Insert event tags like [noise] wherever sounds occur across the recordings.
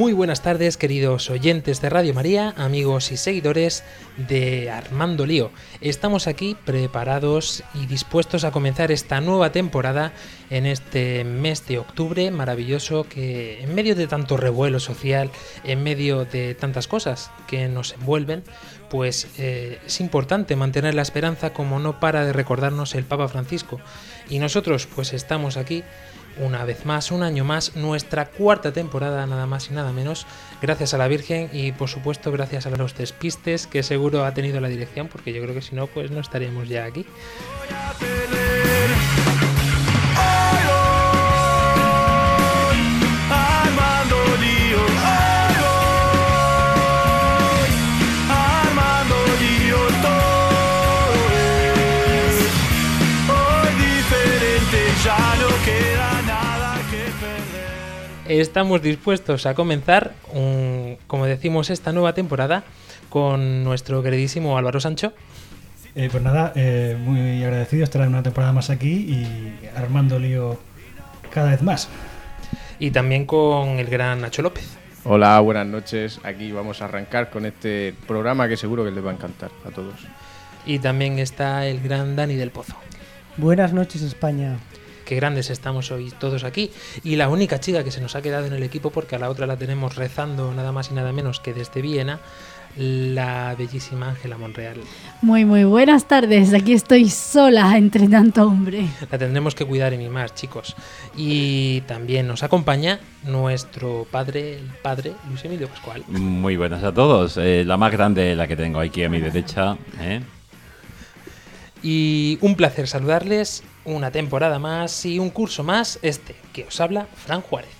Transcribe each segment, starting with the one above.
Muy buenas tardes, queridos oyentes de Radio María, amigos y seguidores de Armando Lío. Estamos aquí preparados y dispuestos a comenzar esta nueva temporada en este mes de octubre maravilloso que en medio de tanto revuelo social, en medio de tantas cosas que nos envuelven, pues eh, es importante mantener la esperanza como no para de recordarnos el Papa Francisco. Y nosotros pues estamos aquí una vez más, un año más, nuestra cuarta temporada nada más y nada menos, gracias a la Virgen y por supuesto gracias a los despistes que seguro ha tenido la dirección, porque yo creo que si no pues no estaríamos ya aquí. Voy a pelear. Estamos dispuestos a comenzar, un- como decimos, esta nueva temporada con nuestro queridísimo Álvaro Sancho. Eh, pues nada, eh, muy agradecido estar una temporada más aquí y armando lío cada vez más. Y también con el gran Nacho López. Hola, buenas noches. Aquí vamos a arrancar con este programa que seguro que les va a encantar a todos. Y también está el gran Dani del Pozo. Buenas noches España. Qué grandes estamos hoy todos aquí. Y la única chica que se nos ha quedado en el equipo, porque a la otra la tenemos rezando nada más y nada menos que desde Viena, la bellísima Ángela Monreal. Muy, muy buenas tardes. Aquí estoy sola entre tanto hombre. La tendremos que cuidar y mimar, chicos. Y también nos acompaña nuestro padre, el padre Luis Emilio Pascual. Muy buenas a todos. Eh, la más grande, la que tengo aquí a mi derecha. ¿eh? Y un placer saludarles, una temporada más y un curso más, este que os habla Fran Juárez.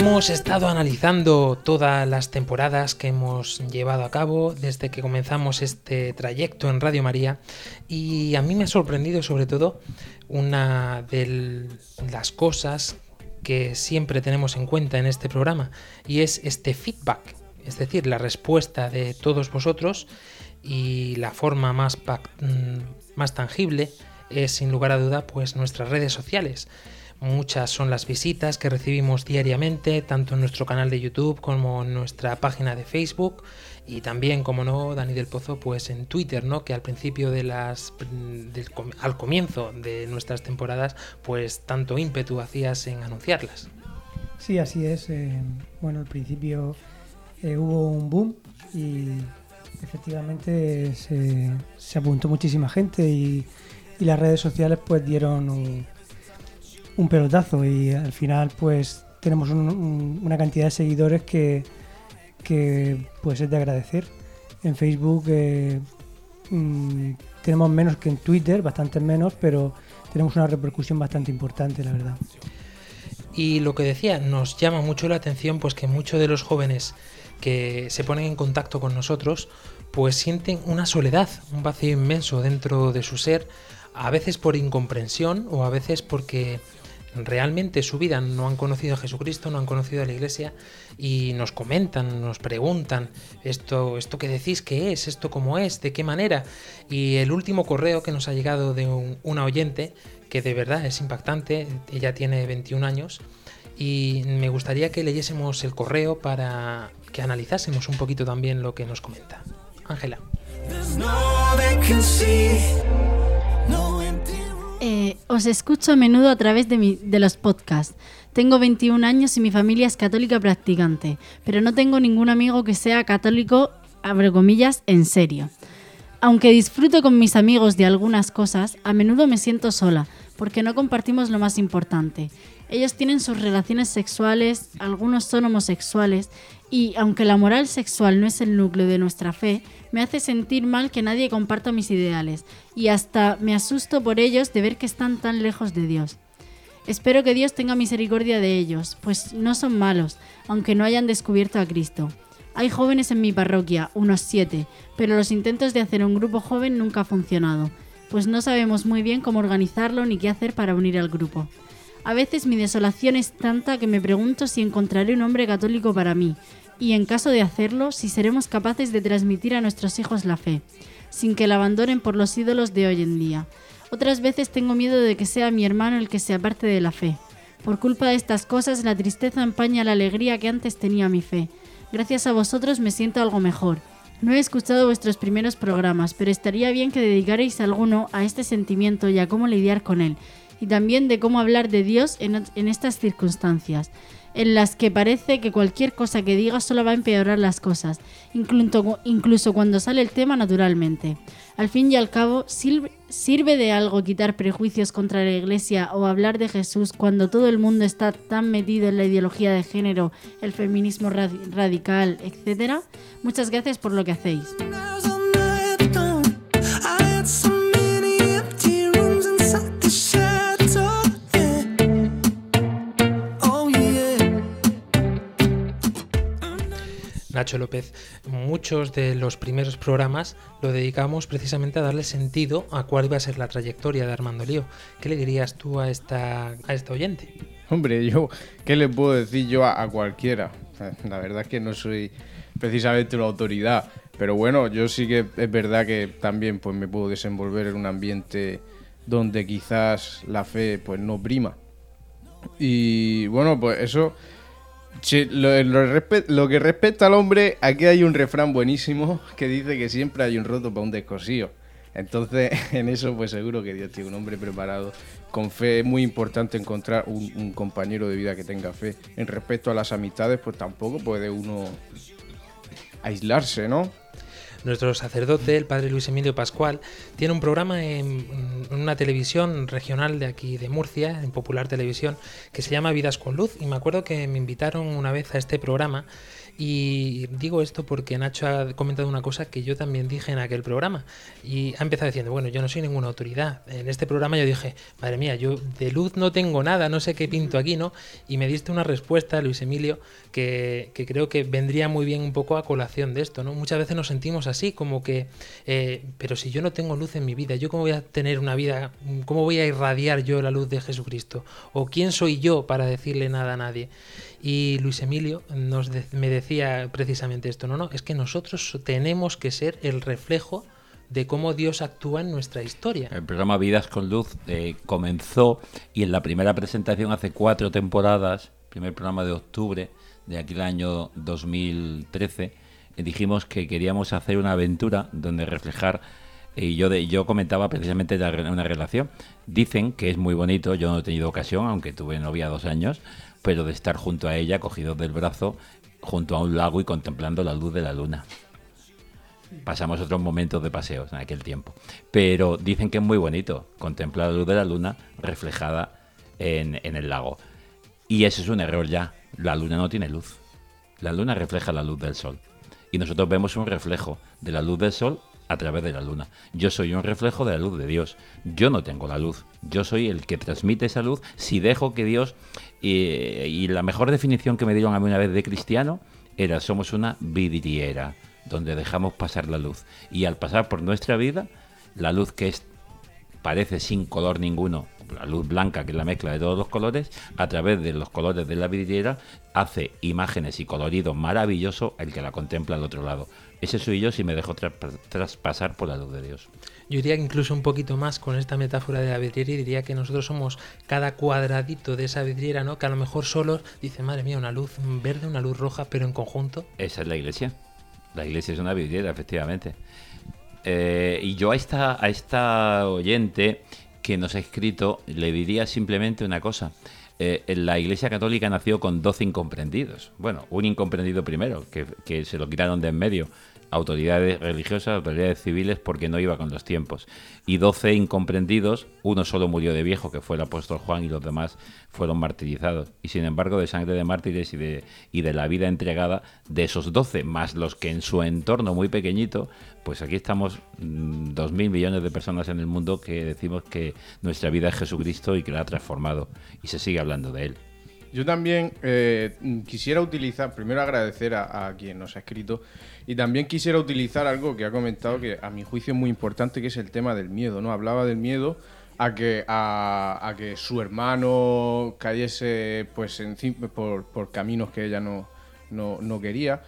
Hemos estado analizando todas las temporadas que hemos llevado a cabo desde que comenzamos este trayecto en Radio María y a mí me ha sorprendido sobre todo una de las cosas que siempre tenemos en cuenta en este programa y es este feedback, es decir, la respuesta de todos vosotros y la forma más, mm, más tangible es sin lugar a duda pues nuestras redes sociales. Muchas son las visitas que recibimos diariamente, tanto en nuestro canal de YouTube como en nuestra página de Facebook y también, como no, Dani del Pozo, pues en Twitter, ¿no? Que al principio de las, com- al comienzo de nuestras temporadas, pues tanto ímpetu hacías en anunciarlas. Sí, así es. eh, bueno, al principio eh, hubo un boom y efectivamente se, se apuntó muchísima gente y, y las redes sociales pues dieron un, un pelotazo y al final pues tenemos un- un- una cantidad de seguidores que, que pues es de agradecer. En Facebook eh, mm, tenemos menos que en Twitter, bastante menos, pero tenemos una repercusión bastante importante, la verdad. Y lo que decía, nos llama mucho la atención pues que muchos de los jóvenes que se ponen en contacto con nosotros pues sienten una soledad, un vacío inmenso dentro de su ser, a veces por incomprensión o a veces porque realmente su vida no han conocido a Jesucristo, no han conocido a la Iglesia y nos comentan, nos preguntan esto, esto que decís qué es, esto cómo es, de qué manera. Y el último correo que nos ha llegado de un- una oyente que de verdad es impactante, ella tiene 21 años y me gustaría que leyésemos el correo para que analizásemos un poquito también lo que nos comenta. Ángela. Eh, os escucho a menudo a través de, los podcasts. Tengo 21 años y mi familia es católica practicante, pero no tengo ningún amigo que sea católico, abre comillas, en serio. Aunque disfruto con mis amigos de algunas cosas, a menudo me siento sola, porque no compartimos lo más importante. Ellos tienen sus relaciones sexuales, algunos son homosexuales, y aunque la moral sexual no es el núcleo de nuestra fe, me hace sentir mal que nadie comparta mis ideales, y hasta me asusto por ellos de ver que están tan lejos de Dios. Espero que Dios tenga misericordia de ellos, pues no son malos, aunque no hayan descubierto a Cristo. Hay jóvenes en mi parroquia, unos siete, pero los intentos de hacer un grupo joven nunca ha funcionado, pues no sabemos muy bien cómo organizarlo ni qué hacer para unir al grupo. A veces mi desolación es tanta que me pregunto si encontraré un hombre católico para mí, y en caso de hacerlo, si seremos capaces de transmitir a nuestros hijos la fe, sin que la abandonen por los ídolos de hoy en día. Otras veces tengo miedo de que sea mi hermano el que se aparte de la fe. Por culpa de estas cosas, la tristeza empaña la alegría que antes tenía mi fe. Gracias a vosotros me siento algo mejor. No he escuchado vuestros primeros programas, pero estaría bien que dedicarais alguno a este sentimiento y a cómo lidiar con él, y también de cómo hablar de Dios en, en estas circunstancias, en las que parece que cualquier cosa que diga solo va a empeorar las cosas, incluso, incluso cuando sale el tema naturalmente. Al fin y al cabo, ¿sirve, ¿sirve de algo quitar prejuicios contra la Iglesia o hablar de Jesús cuando todo el mundo está tan metido en la ideología de género, el feminismo ra- radical, etcétera? Muchas gracias por lo que hacéis. Nacho López, muchos de los primeros programas lo dedicamos precisamente a darle sentido a cuál iba a ser la trayectoria de Armando Lío. ¿Qué le dirías tú a esta, a oyente? Hombre, yo, ¿qué le puedo decir yo a, cualquiera? La verdad es que no soy precisamente una autoridad, pero bueno, yo sí que es verdad que también pues me puedo desenvolver en un ambiente donde quizás la fe pues no prima. Y bueno, pues eso Sí, lo, que respecta al hombre, aquí hay un refrán buenísimo que dice que siempre hay un roto para un descosío. Entonces, [laughs] en eso, pues seguro que Dios tiene un hombre preparado. Con fe es muy importante encontrar un, un compañero de vida que tenga fe. En respecto a las amistades, pues tampoco puede uno aislarse, ¿no? Nuestro sacerdote, el padre Luis Emilio Pascual, tiene un programa en, una televisión regional de aquí de Murcia, en Popular Televisión, que se llama Vidas con Luz. Y me acuerdo que me invitaron una vez a este programa. Y digo esto porque Nacho ha comentado una cosa que yo también dije en aquel programa. Y ha empezado diciendo, bueno, yo no soy ninguna autoridad. En este programa yo dije, madre mía, yo de luz no tengo nada, no sé qué pinto aquí, ¿no? Y me diste una respuesta, Luis Emilio, que, que creo que vendría muy bien un poco a colación de esto, ¿no? Muchas veces nos sentimos así, como que, eh, pero si yo no tengo luz en mi vida, ¿yo cómo voy a tener una vida, cómo voy a irradiar yo la luz de Jesucristo? ¿O quién soy yo para decirle nada a nadie? Y Luis Emilio nos de- me decía precisamente esto, no, no, es que nosotros tenemos que ser el reflejo de cómo Dios actúa en nuestra historia. El programa Vidas con Luz eh, comenzó y en la primera presentación hace cuatro temporadas, primer programa de octubre de aquel año 2013, eh, dijimos que queríamos hacer una aventura donde reflejar eh, y yo yo comentaba precisamente la una relación. Dicen que es muy bonito, yo no he tenido ocasión, aunque tuve novia dos años, pero de estar junto a ella, cogidos del brazo, junto a un lago y contemplando la luz de la luna pasamos otros momentos de paseos en aquel tiempo. Pero dicen que es muy bonito contemplar la luz de la luna reflejada en, en el lago. Y eso es un error ya. La luna no tiene luz. La luna refleja la luz del sol. Y nosotros vemos un reflejo de la luz del sol a través de la luna. Yo soy un reflejo de la luz de Dios. Yo no tengo la luz. Yo soy el que transmite esa luz si dejo que Dios... y la mejor definición que me dieron a mí una vez de cristiano era somos una vidriera donde dejamos pasar la luz. Y al pasar por nuestra vida, la luz que es parece sin color ninguno, la luz blanca, que es la mezcla de todos los colores, a través de los colores de la vidriera, hace imágenes y coloridos maravillosos el que la contempla al otro lado. Ese soy yo si me dejo tra- traspasar por la luz de Dios. Yo diría que incluso un poquito más con esta metáfora de la vidriera y diría que nosotros somos cada cuadradito de esa vidriera, ¿no? Que a lo mejor solos dice, madre mía, una luz verde, una luz roja, pero en conjunto. Esa es la iglesia. La iglesia es una vidriera, efectivamente. Eh, y yo a esta, a esta oyente que nos ha escrito le diría simplemente una cosa. Eh, la Iglesia Católica nació con 12 incomprendidos. Bueno, un incomprendido primero, que, que se lo quitaron de en medio. Autoridades religiosas, autoridades civiles, porque no iba con los tiempos. Y 12 incomprendidos, uno solo murió de viejo, que fue el apóstol Juan, y los demás fueron martirizados. Y sin embargo, de sangre de mártires y de, y de la vida entregada, de esos 12, más los que en su entorno muy pequeñito, pues aquí estamos mm, dos mil millones de personas en el mundo que decimos que nuestra vida es Jesucristo y que la ha transformado. Y se sigue hablando de él. Yo también eh, quisiera utilizar, primero agradecer a, a quien nos ha escrito, y también quisiera utilizar algo que ha comentado que a mi juicio es muy importante, que es el tema del miedo, ¿no? Hablaba del miedo a que, a, a que su hermano cayese pues en, por, por caminos que ella no, no, no quería.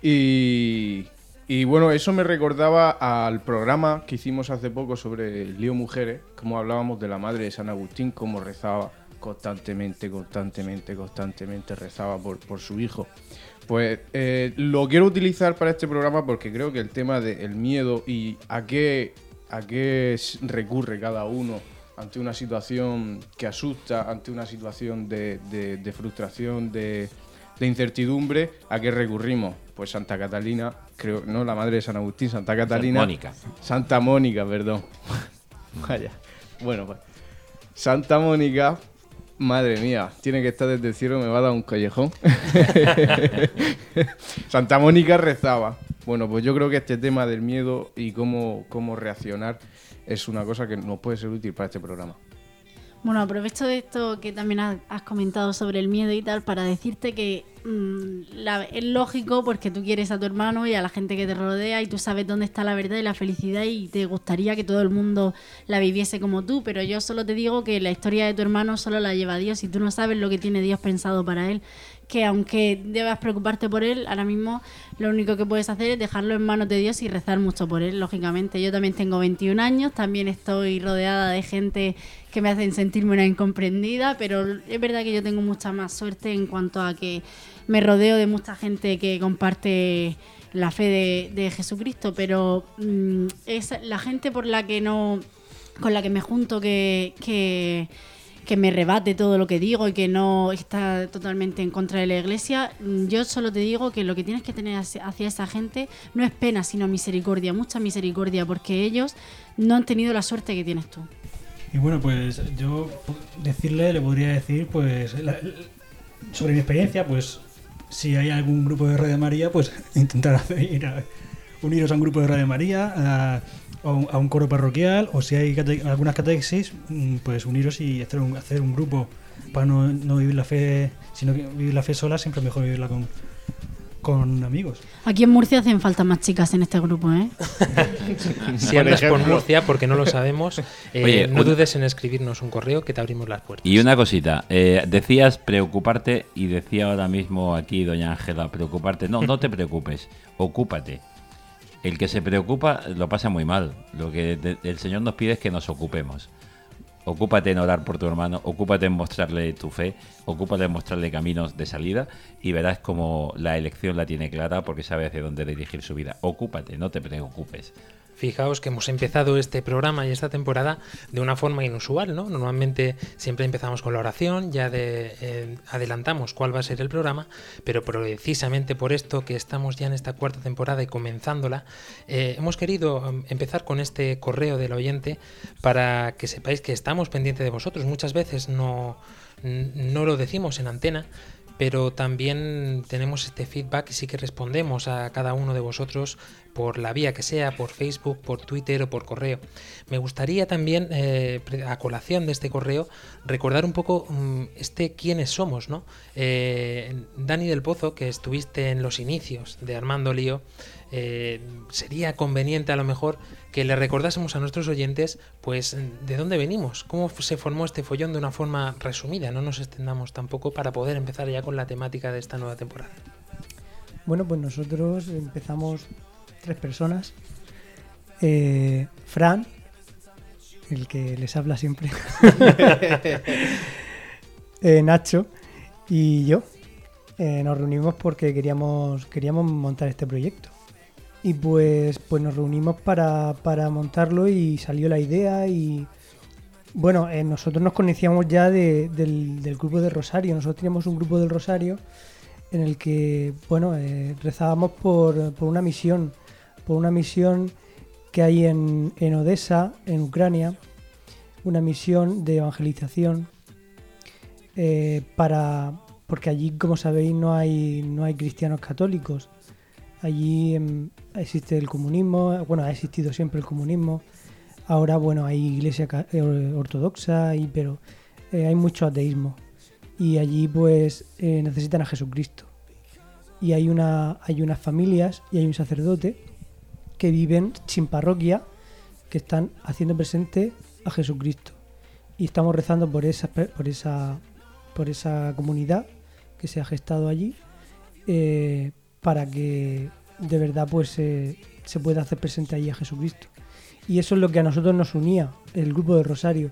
Y, y bueno, eso me recordaba al programa que hicimos hace poco sobre el lío mujeres, como hablábamos de la madre de San Agustín, cómo rezaba constantemente, constantemente, constantemente, rezaba por, por su hijo. Pues eh, lo quiero utilizar para este programa porque creo que el tema del miedo y a qué, a qué recurre cada uno ante una situación que asusta, ante una situación de, de- de frustración, de, de incertidumbre, ¿a qué recurrimos? Pues Santa Catalina, creo, no la madre de San Agustín, Santa Catalina. Mónica. Santa Mónica, perdón. [laughs] Vaya. Bueno, pues. Santa Mónica, madre mía, tiene que estar desde el cielo, me va a dar un callejón. [laughs] Santa Mónica rezaba. Bueno, pues yo creo que este tema del miedo y cómo, cómo reaccionar es una cosa que nos puede ser útil para este programa. Bueno, aprovecho de esto que también has, comentado sobre el miedo y tal para decirte que mm, la- es lógico porque tú quieres a tu hermano y a la gente que te rodea y tú sabes dónde está la verdad y la felicidad y te gustaría que todo el mundo la viviese como tú, pero yo solo te digo que la historia de tu hermano solo la lleva Dios y tú no sabes lo que tiene Dios pensado para él, que aunque debas preocuparte por él, ahora mismo lo único que puedes hacer es dejarlo en manos de Dios y rezar mucho por él, lógicamente. Yo también tengo 21 años, también estoy rodeada de gente que me hacen sentirme una incomprendida, pero es verdad que yo tengo mucha más suerte en cuanto a que me rodeo de mucha gente que comparte la fe de, de Jesucristo, pero mm, es la gente por la que no, con la que me junto que, que, me rebate todo lo que digo y que no está totalmente en contra de la iglesia, mm, yo solo te digo que lo que tienes que tener hacia esa gente no es pena, sino misericordia, mucha misericordia, porque ellos no han tenido la suerte que tienes tú. Y bueno, pues yo decirle, le podría decir, pues la- sobre mi experiencia, pues si hay algún grupo de Radio María, pues [laughs] intentar ir a- uniros a un grupo de Radio María, a, a un coro parroquial, o si hay cate- algunas catequesis, mm, pues uniros y hacer un, hacer un grupo. Para no, no vivir la fe, sino que vivir la fe sola, siempre es mejor vivirla con, con amigos. Aquí en Murcia hacen falta más chicas en este grupo, ¿eh? [laughs] Si andas por. Murcia, porque no lo sabemos, eh, Oye, no un- dudes en escribirnos un correo que te abrimos las puertas. Y una cosita, eh, decías preocuparte y decía ahora mismo aquí doña Ángela, preocuparte. No, no te preocupes, ocúpate. El que se preocupa lo pasa muy mal. Lo que el Señor nos pide es que nos ocupemos. Ocúpate en orar por tu hermano, ocúpate en mostrarle tu fe, ocúpate en mostrarle caminos de salida y verás como la elección la tiene clara porque sabe hacia dónde dirigir su vida. Ocúpate, no te preocupes. Fijaos que hemos empezado este programa y esta temporada de una forma inusual, ¿no? Normalmente siempre empezamos con la oración, ya eh, adelantamos cuál va a ser el programa, pero precisamente por esto que estamos ya en esta cuarta temporada y comenzándola, eh, hemos querido em, empezar con este correo del oyente para que sepáis que estamos pendientes de vosotros. Muchas veces no, no lo decimos en antena, pero también tenemos este feedback y sí que respondemos a cada uno de vosotros por la vía que sea, por Facebook, por Twitter o por correo. Me gustaría también, eh, a colación de este correo, recordar un poco mm, este quiénes somos, ¿no? Eh, Dani del Pozo, que estuviste en los inicios de Armando Lío, eh, sería conveniente a lo mejor que le recordásemos a nuestros oyentes, pues, de dónde venimos, cómo se formó este follón de una forma resumida, no nos extendamos tampoco para poder empezar ya con la temática de esta nueva temporada. Bueno, pues nosotros empezamos tres personas. Eh, Fran, el que les habla siempre. [laughs] Eh, Nacho y yo. Eh, nos reunimos porque queríamos, queríamos montar este proyecto. Y pues, pues nos reunimos para, para montarlo y salió la idea y... Bueno, eh, nosotros nos conocíamos ya de- del, del grupo de Rosario. Nosotros teníamos un grupo del Rosario en el que, bueno, rezábamos por, por una misión, por una misión que hay en, en Odessa, en Ucrania, una misión de evangelización eh, para porque allí, como sabéis, no hay no hay cristianos católicos. Allí em, existe el comunismo, bueno, ha existido siempre el comunismo. Ahora, bueno, hay iglesia eh, ortodoxa, y, pero eh, hay mucho ateísmo y allí pues necesitan a Jesucristo. Y hay, una, hay unas familias y hay un sacerdote que viven sin parroquia, que están haciendo presente a Jesucristo. Y estamos rezando por esa, por esa, por esa comunidad que se ha gestado allí, eh, para que de verdad pues se pueda hacer presente allí a Jesucristo. Y eso es lo que a nosotros nos unía, el grupo de Rosario.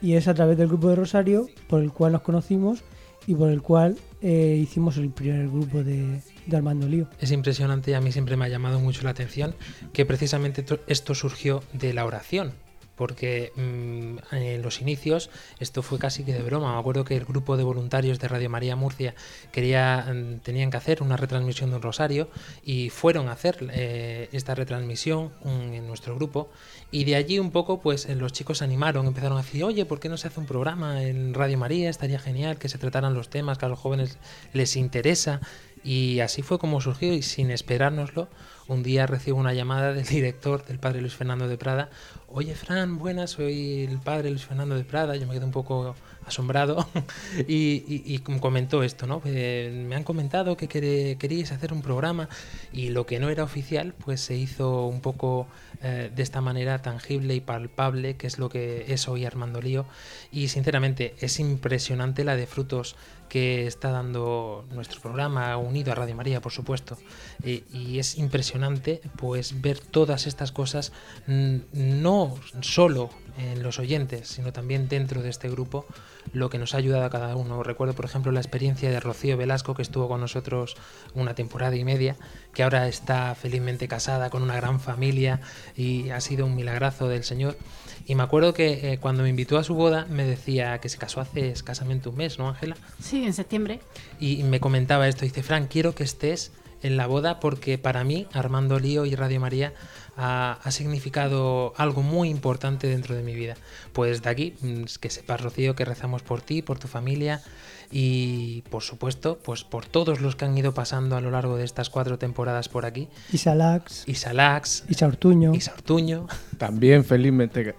Y es a través del grupo de Rosario por el cual nos conocimos y por el cual eh, hicimos el primer grupo de, de Armando Lío. Es impresionante y a mí siempre me ha llamado mucho la atención que precisamente to- esto surgió de la oración. Porque mm, en los inicios esto fue casi que de broma. Me acuerdo que el grupo de voluntarios de Radio María Murcia quería, mm, tenían que hacer una retransmisión de un rosario y fueron a hacer eh, esta retransmisión mm, en nuestro grupo. Y de allí un poco, pues eh, los chicos se animaron, empezaron a decir, oye, ¿por qué no se hace un programa en Radio María? Estaría genial que se trataran los temas que a los jóvenes les interesa. Y así fue como surgió y sin esperárnoslo, un día recibo una llamada del director, del padre Luis Fernando de Prada. Oye, Fran, buenas, soy el padre Luis Fernando de Prada. Yo me quedé un poco asombrado [laughs] y, y- comentó esto, ¿no? Eh, me han comentado que quere- queríais hacer un programa y lo que no era oficial, pues se hizo un poco eh, de esta manera tangible y palpable, que es lo que es hoy Armando Lío. Y sinceramente es impresionante la de frutos que está dando nuestro programa, unido a Radio María, por supuesto. Eh, y es impresionante pues ver todas estas cosas, mm, no solo en los oyentes, sino también dentro de este grupo, lo que nos ha ayudado a cada uno. Recuerdo, por ejemplo, la experiencia de Rocío Velasco, que estuvo con nosotros una temporada y media, que ahora está felizmente casada con una gran familia y ha sido un milagrazo del Señor. Y me acuerdo que eh, cuando me invitó a su boda me decía que se casó hace escasamente un mes, ¿no, Ángela? Sí, en septiembre. Y me comentaba esto, dice, Fran, quiero que estés en la boda porque para mí Armando Lío y Radio María ha, ha significado algo muy importante dentro de mi vida. Pues de aquí, mm, que sepas, Rocío, que rezamos por ti, por tu familia y por supuesto, pues por todos los que han ido pasando a lo largo de estas cuatro temporadas por aquí. Isa Lax, Isa Lax, Isa Ortuño, Isa Ortuño, También felizmente.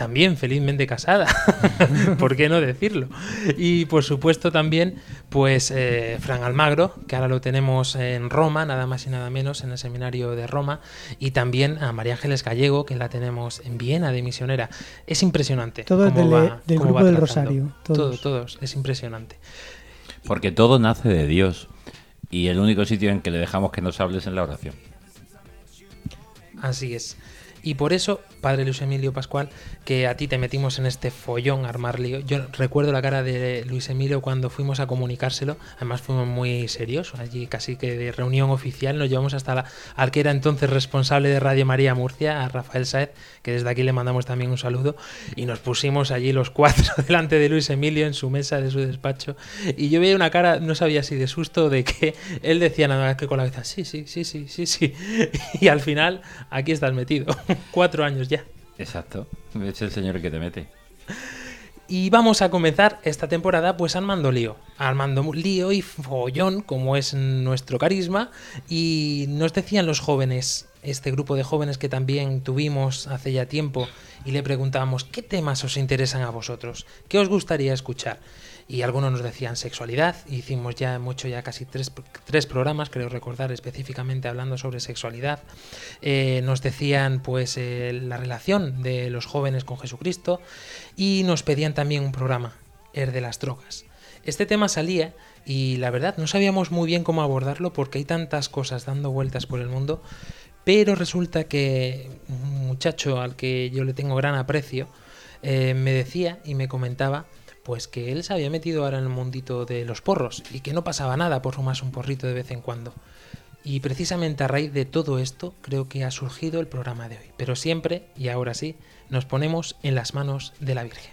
También felizmente casada, [laughs] ¿por qué no decirlo? Y por supuesto también, pues eh, Fran Almagro, que ahora lo tenemos en Roma, nada más y nada menos, en el seminario de Roma, y también a María Ángeles Gallego, que la tenemos en Viena de misionera. Es impresionante. Todo es cómo del- va- del cómo grupo va del. Rosario, Todo, todos. todos, es impresionante. Porque todo nace de Dios. Y el único sitio en que le dejamos que nos hables es en la oración. Así es. Y por eso, padre Luis Emilio Pascual, que a ti te metimos en este follón armar lío. Yo recuerdo la cara de Luis Emilio cuando fuimos a comunicárselo. Además, fuimos muy serios. Allí, casi que de reunión oficial, nos llevamos hasta la, al que era entonces responsable de Radio María Murcia, a Rafael Saez, que desde aquí le mandamos también un saludo. Y nos pusimos allí los cuatro [laughs] delante de Luis Emilio en su mesa de su despacho. Y yo veía una cara, no sabía si de susto de que él decía nada más que con la cabeza, sí, sí, sí, sí, sí, sí. [laughs] Y al final, aquí estás metido. [laughs] Cuatro años ya. Exacto. Es el Señor que te mete. Y vamos a comenzar esta temporada pues armando lío. Armando lío y follón, como es nuestro carisma. Y nos decían los jóvenes, este grupo de jóvenes que también tuvimos hace ya tiempo, y le preguntábamos, ¿qué temas os interesan a vosotros? ¿Qué os gustaría escuchar? Y algunos nos decían sexualidad, hicimos ya, hecho ya casi tres, tres programas, creo recordar específicamente hablando sobre sexualidad. Eh, nos decían pues eh, la relación de los jóvenes con Jesucristo y nos pedían también un programa, el de las drogas. Este tema salía y la verdad no sabíamos muy bien cómo abordarlo porque hay tantas cosas dando vueltas por el mundo, pero resulta que un muchacho al que yo le tengo gran aprecio eh, me decía y me comentaba pues que él se había metido ahora en el mundito de los porros y que no pasaba nada por fumarse un porrito de vez en cuando. Y precisamente a raíz de todo esto creo que ha surgido el programa de hoy. Pero siempre, y ahora sí, nos ponemos en las manos de la Virgen.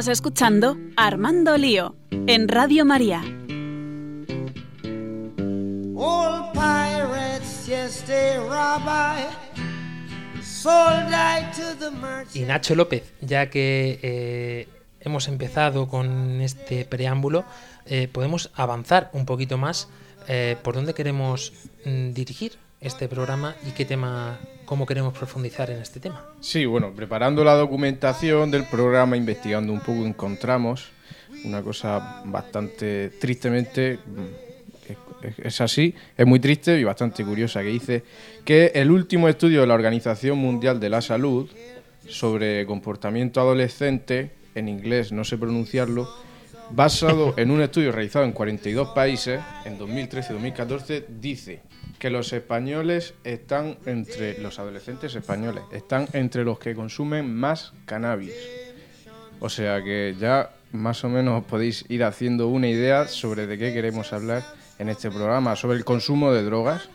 Estás escuchando Armando Lío en Radio María. Pirates, yes, they. Y Nacho López, ya que eh, hemos empezado con este preámbulo, eh, podemos avanzar un poquito más eh, por dónde queremos mm, dirigir este programa y qué tema, cómo queremos profundizar en este tema. Sí, bueno, preparando la documentación del programa, investigando un poco, encontramos una cosa bastante tristemente, mm, es- así, es muy triste y bastante curiosa, que dice que el último estudio de la Organización Mundial de la Salud sobre comportamiento adolescente, en inglés no sé pronunciarlo, basado en un estudio realizado en 42 países en 2013-2014, dice que los españoles están entre los adolescentes españoles, están entre los que consumen más cannabis. O sea que ya más o menos os podéis ir haciendo una idea sobre de qué queremos hablar en este programa, sobre el consumo de drogas.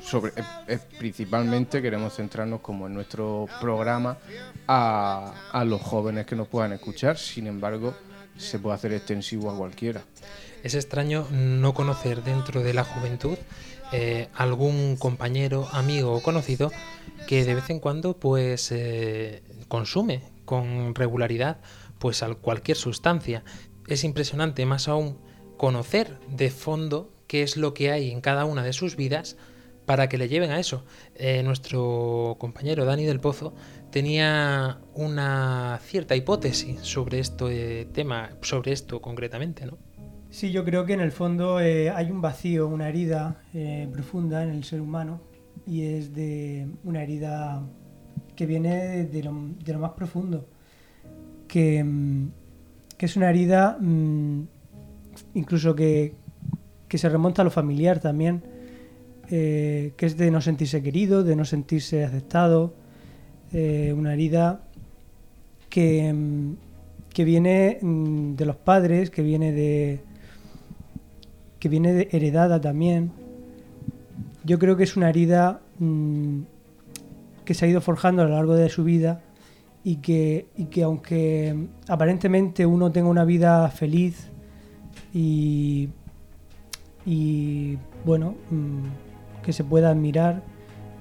Sobre, eh, principalmente queremos centrarnos como en nuestro programa a, a los jóvenes que nos puedan escuchar, sin embargo se puede hacer extensivo a cualquiera. Es extraño no conocer dentro de la juventud eh, algún compañero, amigo o conocido que de vez en cuando pues eh, consume con regularidad pues al- cualquier sustancia. Es impresionante más aún conocer de fondo qué es lo que hay en cada una de sus vidas para que le lleven a eso. Eh, nuestro compañero Dani del Pozo tenía una cierta hipótesis sobre este tema, sobre esto concretamente, ¿no? Sí, yo creo que en el fondo eh, hay un vacío, una herida eh, profunda en el ser humano y es de una herida que viene de lo, más profundo, que, mm, que es una herida mm, incluso que, que se remonta a lo familiar también, eh, que es de no sentirse querido, de no sentirse aceptado, una herida que, mm, que viene de los padres, que viene de que viene heredada también. Yo creo que es una herida mm, que se ha ido forjando a lo largo de su vida y que, y que aunque aparentemente uno tenga una vida feliz y, y bueno, mm, que se pueda admirar,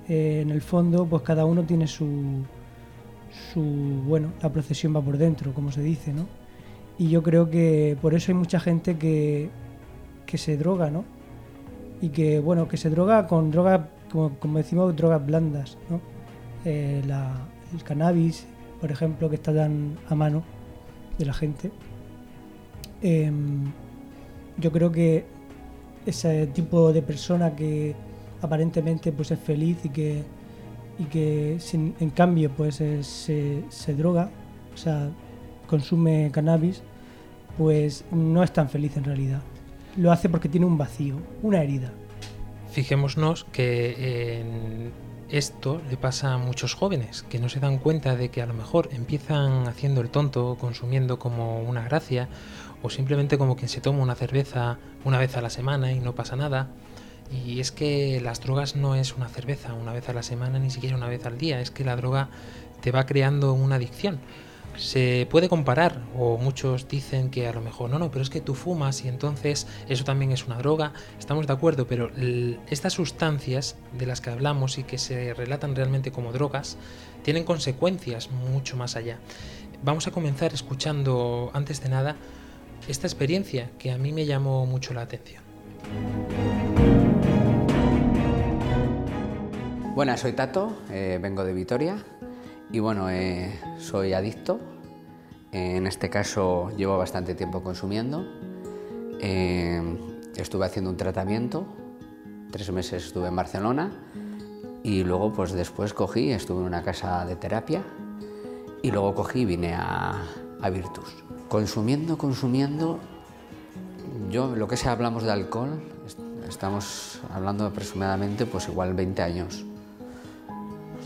eh, en el fondo pues cada uno tiene su, su, bueno, la procesión va por dentro, como se dice, ¿no? Y yo creo que por eso hay mucha gente que, que se droga, ¿no? Y que, bueno, que se droga con drogas, como, como decimos, drogas blandas, ¿no? Eh, la- el cannabis, por ejemplo, que está tan a mano de la gente. Em, yo creo que ese tipo de persona que aparentemente pues es feliz y que y que en cambio pues se, se droga, o sea, consume cannabis, pues no es tan feliz en realidad. Lo hace porque tiene un vacío, una herida. Fijémonos que en esto le pasa a muchos jóvenes que no se dan cuenta de que a lo mejor empiezan haciendo el tonto, consumiendo como una gracia o simplemente como quien se toma una cerveza una vez a la semana y no pasa nada. Y es que las drogas no es una cerveza una vez a la semana, ni siquiera una vez al día, es que la droga te va creando una adicción. Se puede comparar, o muchos dicen que a lo mejor no, no, pero es que tú fumas y entonces eso también es una droga. Estamos de acuerdo, pero estas sustancias de las que hablamos y que se relatan realmente como drogas tienen consecuencias mucho más allá. Vamos a comenzar escuchando, antes de nada, esta experiencia que a mí me llamó mucho la atención. Buenas, soy Tato, eh, vengo de Vitoria y bueno, eh, soy adicto. Eh, en este caso llevo bastante tiempo consumiendo. Eh, estuve haciendo un tratamiento, tres meses estuve en Barcelona y luego pues después cogí, estuve en una casa de terapia y luego cogí y vine a, Virtus. Consumiendo, consumiendo, yo lo que sea hablamos de alcohol, est- estamos hablando aproximadamente pues igual 20 años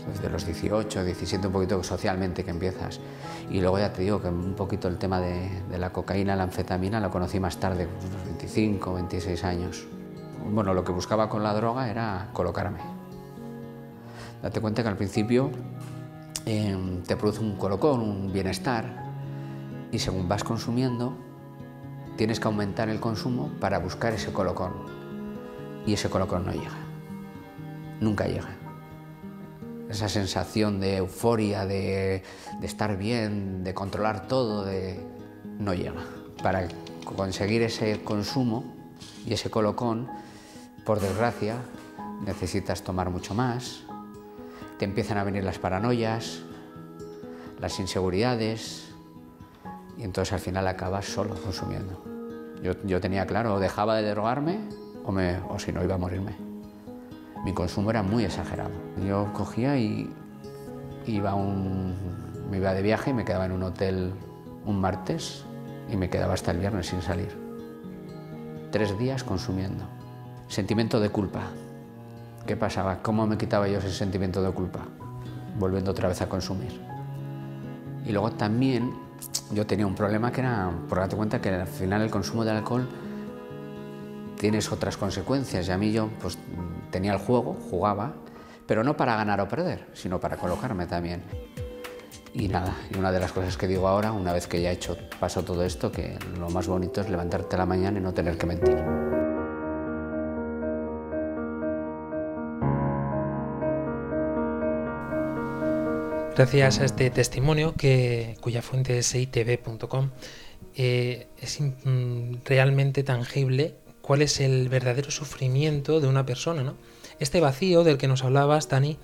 desde los 18, 17, un poquito socialmente que empiezas. Y luego ya te digo que un poquito el tema de, la cocaína, la anfetamina, lo conocí más tarde, unos 25, 26 años. Bueno, lo que buscaba con la droga era colocarme. Date cuenta que al principio eh, te produce un colocón, un bienestar, y según vas consumiendo, tienes que aumentar el consumo para buscar ese colocón. Y ese colocón no llega. Nunca llega esa sensación de euforia, de, estar bien, de controlar todo, de... no llega. Para conseguir ese consumo y ese colocón, por desgracia, necesitas tomar mucho más, te empiezan a venir las paranoias, las inseguridades, y entonces al final acabas solo consumiendo. Yo, yo tenía claro, o dejaba de drogarme o, me, o si no iba a morirme. Mi consumo era muy exagerado. Yo cogía y iba, un, me iba de viaje y me quedaba en un hotel un martes y me quedaba hasta el viernes sin salir. Tres días consumiendo. Sentimiento de culpa. ¿Qué pasaba? ¿Cómo me quitaba yo ese sentimiento de culpa? Volviendo otra vez a consumir. Y luego también yo tenía un problema que era, por darte cuenta que al final el consumo de alcohol tienes otras consecuencias. Y a mí yo pues tenía el juego, jugaba, pero no para ganar o perder, sino para colocarme también. Y nada, y una de las cosas que digo ahora, una vez que ya he hecho, pasó todo esto, que lo más bonito es levantarte a la mañana y no tener que mentir. Gracias a este testimonio, que, cuya fuente es itv.com, eh, es mm, realmente tangible cuál es el verdadero sufrimiento de una persona. ¿no? Este vacío del que nos hablabas, Dani,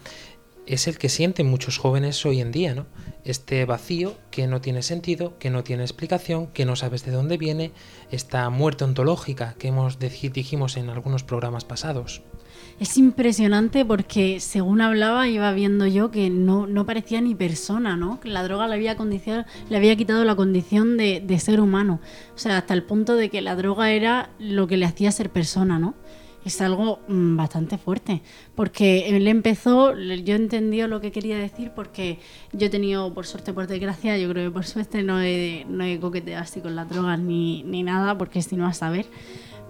es el que sienten muchos jóvenes hoy en día. ¿no? Este vacío que no tiene sentido, que no tiene explicación, que no sabes de dónde viene, esta muerte ontológica que hemos dij- dijimos en algunos programas pasados. Es impresionante porque según hablaba iba viendo yo que no, no parecía ni persona, ¿no? Que la droga le había, le había quitado la condición de, de ser humano. O sea, hasta el punto de que la droga era lo que le hacía ser persona, ¿no? Es algo mm, bastante fuerte. Porque él empezó, yo he entendido lo que quería decir porque yo he tenido, por suerte, por desgracia, yo creo que por suerte no he, no he coqueteado así con las drogas ni, ni nada, porque si no a saber.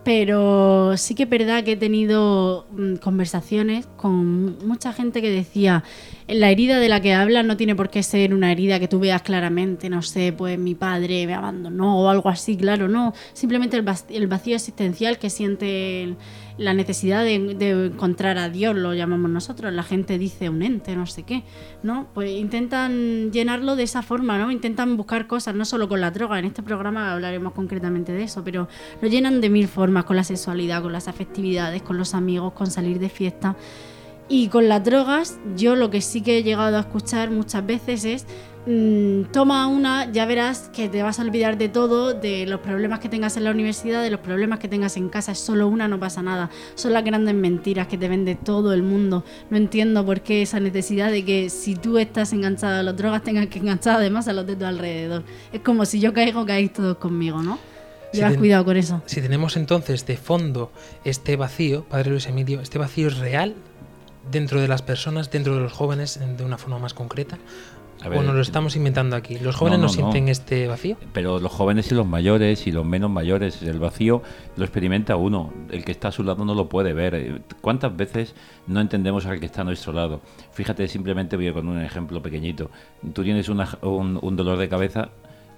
Pero sí que es verdad que he tenido mm, conversaciones con mucha gente que decía, la herida de la que habla no tiene por qué ser una herida que tú veas claramente, no sé, pues mi padre me abandonó o algo así, claro, no. Simplemente el, el vacío existencial que siente la necesidad de, de encontrar a Dios, lo llamamos nosotros. La gente dice un ente, no sé qué, ¿no? Pues intentan llenarlo de esa forma, ¿no? Intentan buscar cosas, no solo con la droga. En este programa hablaremos concretamente de eso, pero lo llenan de mil formas, con la sexualidad, con las afectividades, con los amigos, con salir de fiesta. Y con las drogas, yo lo que sí que he llegado a escuchar muchas veces es, mm, toma una, ya verás que te vas a olvidar de todo, de los problemas que tengas en la universidad, de los problemas que tengas en casa, es solo una, no pasa nada. Son las grandes mentiras que te vende todo el mundo. No entiendo por qué esa necesidad de que si tú estás enganchado a las drogas, tengas que enganchar además a los de tu alrededor. Es como si yo caigo, caéis todos conmigo, ¿no? Llevas cuidado con eso. Si tenemos entonces de fondo este vacío, Padre Luis Emilio, este vacío es real dentro de las personas, dentro de los jóvenes, en- de una forma más concreta, A ver, o nos lo estamos inventando aquí. ¿Los jóvenes no, no, no, sienten no. este vacío? Pero los jóvenes y los mayores y los menos mayores, el vacío lo experimenta uno. El que está a su lado no lo puede ver. Eh, ¿Cuántas veces no entendemos al que está a nuestro lado? Fíjate, simplemente voy a con un ejemplo pequeñito. Tú tienes una- un, un dolor de cabeza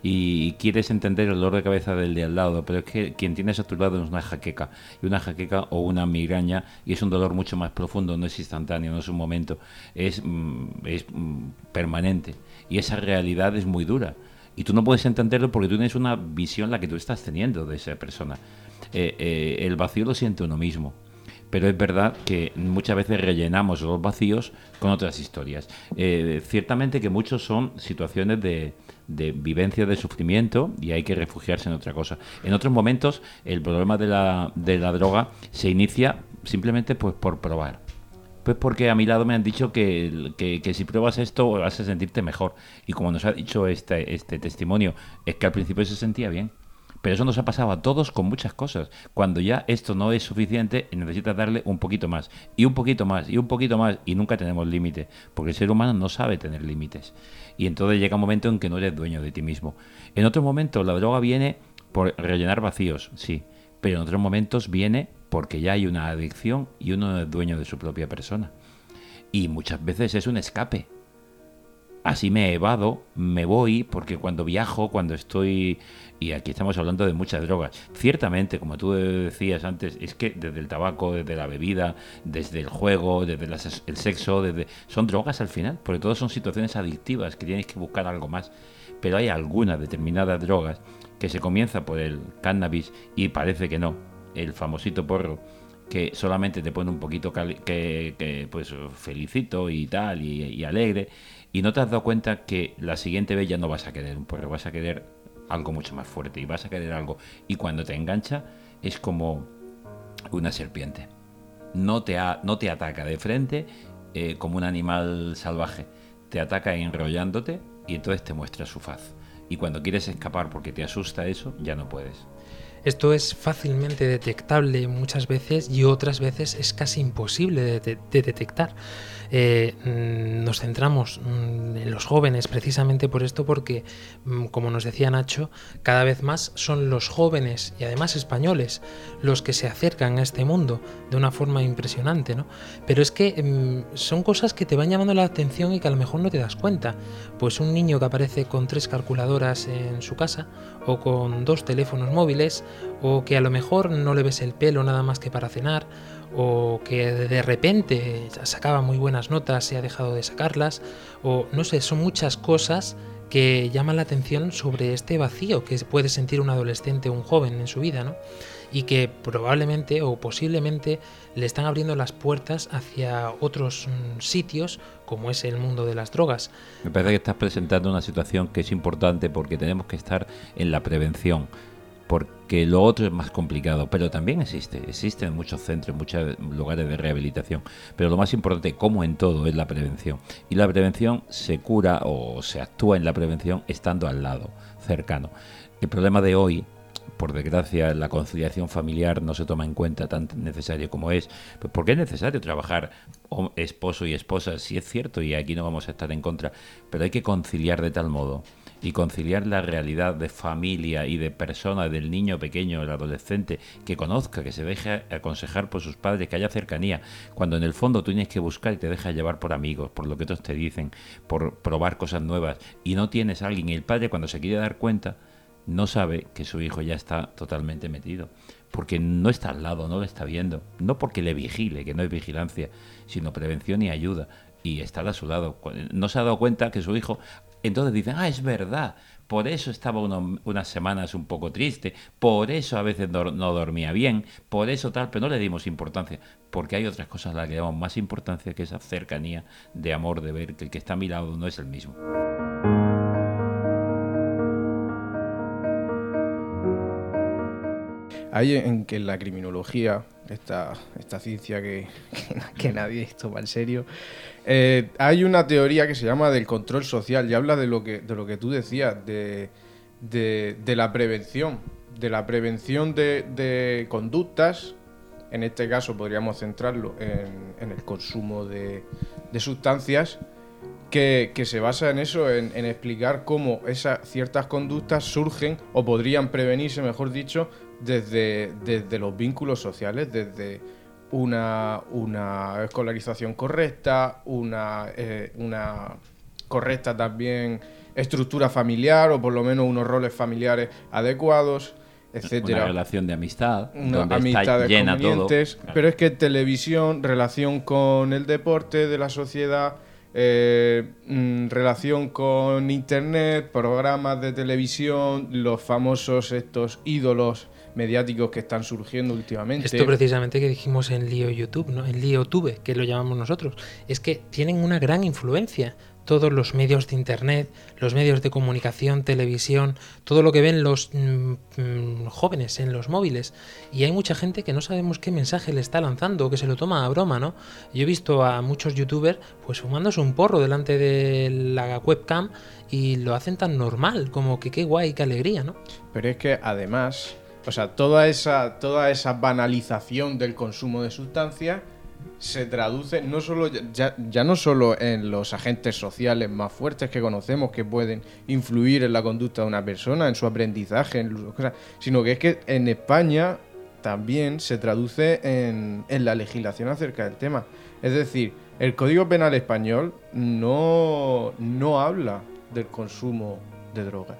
y quieres entender el dolor de cabeza del de al lado, pero es que quien tienes a tu es una jaqueca, y una jaqueca o una migraña, y es un dolor mucho más profundo, no es instantáneo, no es un momento, es, mm, es mm, permanente, y esa realidad es muy dura, y tú no puedes entenderlo porque tú tienes una visión la que tú estás teniendo de esa persona. Eh, eh, el vacío lo siente uno mismo. Pero es verdad que muchas veces rellenamos los vacíos con otras historias. Eh, ciertamente que muchos son situaciones de, de vivencia de sufrimiento y hay que refugiarse en otra cosa. En otros momentos el problema de la, de la droga se inicia simplemente pues por probar. Pues porque a mi lado me han dicho que, que- si pruebas esto vas a sentirte mejor. Y como nos ha dicho este, este testimonio, es que al principio se sentía bien. Pero eso nos ha pasado a todos con muchas cosas. Cuando ya esto no es suficiente, necesitas darle un poquito más, y un poquito más, y un poquito más, y nunca tenemos límite, porque el ser humano no sabe tener límites. Y entonces llega un momento en que no eres dueño de ti mismo. En otro momento, la droga viene por rellenar vacíos, sí, pero en otros momentos viene porque ya hay una adicción y uno no es dueño de su propia persona. Y muchas veces es un escape. Así me evado, me voy, porque cuando viajo, cuando estoy, y aquí estamos hablando de muchas drogas, ciertamente, como tú decías antes, es que desde el tabaco, desde la bebida, desde el juego, desde la ses- el sexo, desde son drogas al final, porque todas son situaciones adictivas que tienes que buscar algo más. Pero hay algunas determinadas drogas que se comienza por el cannabis y parece que no, el famosito porro que solamente te pone un poquito que, que, pues felicito y tal y alegre y no te has dado cuenta que la siguiente vez ya no vas a querer un porro, vas a querer algo mucho más fuerte y vas a querer algo y cuando te engancha es como una serpiente. No te, no te ataca de frente eh, como un animal salvaje, te ataca enrollándote y entonces te muestra su faz. Y cuando quieres escapar porque te asusta eso, ya no puedes. Esto es fácilmente detectable muchas veces y otras veces es casi imposible de detectar. Eh, mm, nos centramos mm, en los jóvenes precisamente por esto porque, mm, como nos decía Nacho, cada vez más son los jóvenes y además españoles los que se acercan a este mundo de una forma impresionante, ¿no? Pero es que son cosas que te van llamando la atención y que a lo mejor no te das cuenta. Pues un niño que aparece con tres calculadoras en su casa o con dos teléfonos móviles o que a lo mejor no le ves el pelo nada más que para cenar o que de repente sacaba muy buenas notas y ha dejado de sacarlas o no sé, son muchas cosas que llaman la atención sobre este vacío que puede sentir un adolescente o un joven en su vida, ¿no? Y que probablemente o posiblemente le están abriendo las puertas hacia otros mm, sitios como es el mundo de las drogas. Me parece que estás presentando una situación que es importante porque tenemos que estar en la prevención, porque lo otro es más complicado, pero también existe, existe en muchos centros, en muchos lugares de rehabilitación, pero lo más importante, como en todo, es la prevención. Y la prevención se cura o se actúa en la prevención estando al lado, cercano. El problema de hoy por desgracia, la conciliación familiar no se toma en cuenta tan necesario como es. Pues porque es necesario trabajar esposo y esposa, sí es cierto, y aquí no vamos a estar en contra, pero hay que conciliar de tal modo y conciliar la realidad de familia y de persona, del niño pequeño, el adolescente, que conozca, que se deje aconsejar por sus padres, que haya cercanía, cuando en el fondo tú tienes que buscar y te dejas llevar por amigos, por lo que otros te dicen, por probar cosas nuevas, y no tienes a alguien, y el padre cuando se quiere dar cuenta, no sabe que su hijo ya está totalmente metido, porque no está al lado, no lo está viendo, no porque le vigile, que no es vigilancia, sino prevención y ayuda, y estar a su lado. No se ha dado cuenta que su hijo, entonces dicen, ah, es verdad, por eso estaba uno- unas semanas un poco triste, por eso a veces no dormía bien, por eso tal, pero no le dimos importancia, porque hay otras cosas a las que le damos más importancia que esa cercanía de amor, de ver que el que está a mi lado no es el mismo. Hay en que la criminología, esta, esta ciencia que, [laughs] que, que nadie toma en serio, eh, hay una teoría que se llama del control social y habla de lo que, de lo que tú decías, de, de- de la prevención, de la prevención de, de conductas. En este caso podríamos centrarlo en, en el consumo de, de sustancias que, que se basa en eso, en, en explicar cómo esas ciertas conductas surgen o podrían prevenirse, mejor dicho, desde, desde los vínculos sociales, desde una, una escolarización correcta, una, eh, una correcta también estructura familiar o por lo menos unos roles familiares adecuados, etcétera Una relación de amistad, una donde está amistades llena todo. pero es que televisión, relación con el deporte de la sociedad, eh, mm, relación con internet, programas de televisión, los famosos estos ídolos mediáticos que están surgiendo últimamente. Esto precisamente que dijimos en Lío YouTube, ¿no? En Lío Tube, que lo llamamos nosotros, es que tienen una gran influencia todos los medios de internet, los medios de comunicación, televisión, todo lo que ven los mm, mm, jóvenes en los móviles. Y hay mucha gente que no sabemos qué mensaje le está lanzando, o que se lo toma a broma, ¿no? Yo he visto a muchos youtubers pues fumándose un porro delante de la webcam y lo hacen tan normal, como que qué guay, qué alegría, ¿no? Pero es que además, o sea, toda esa, toda esa banalización del consumo de sustancias se traduce no solo ya, no solo en los agentes sociales más fuertes que conocemos que pueden influir en la conducta de una persona, en su aprendizaje, en sus cosas, sino que es que en España también se traduce en, en la legislación acerca del tema. Es decir, el Código Penal español no, no habla del consumo de drogas.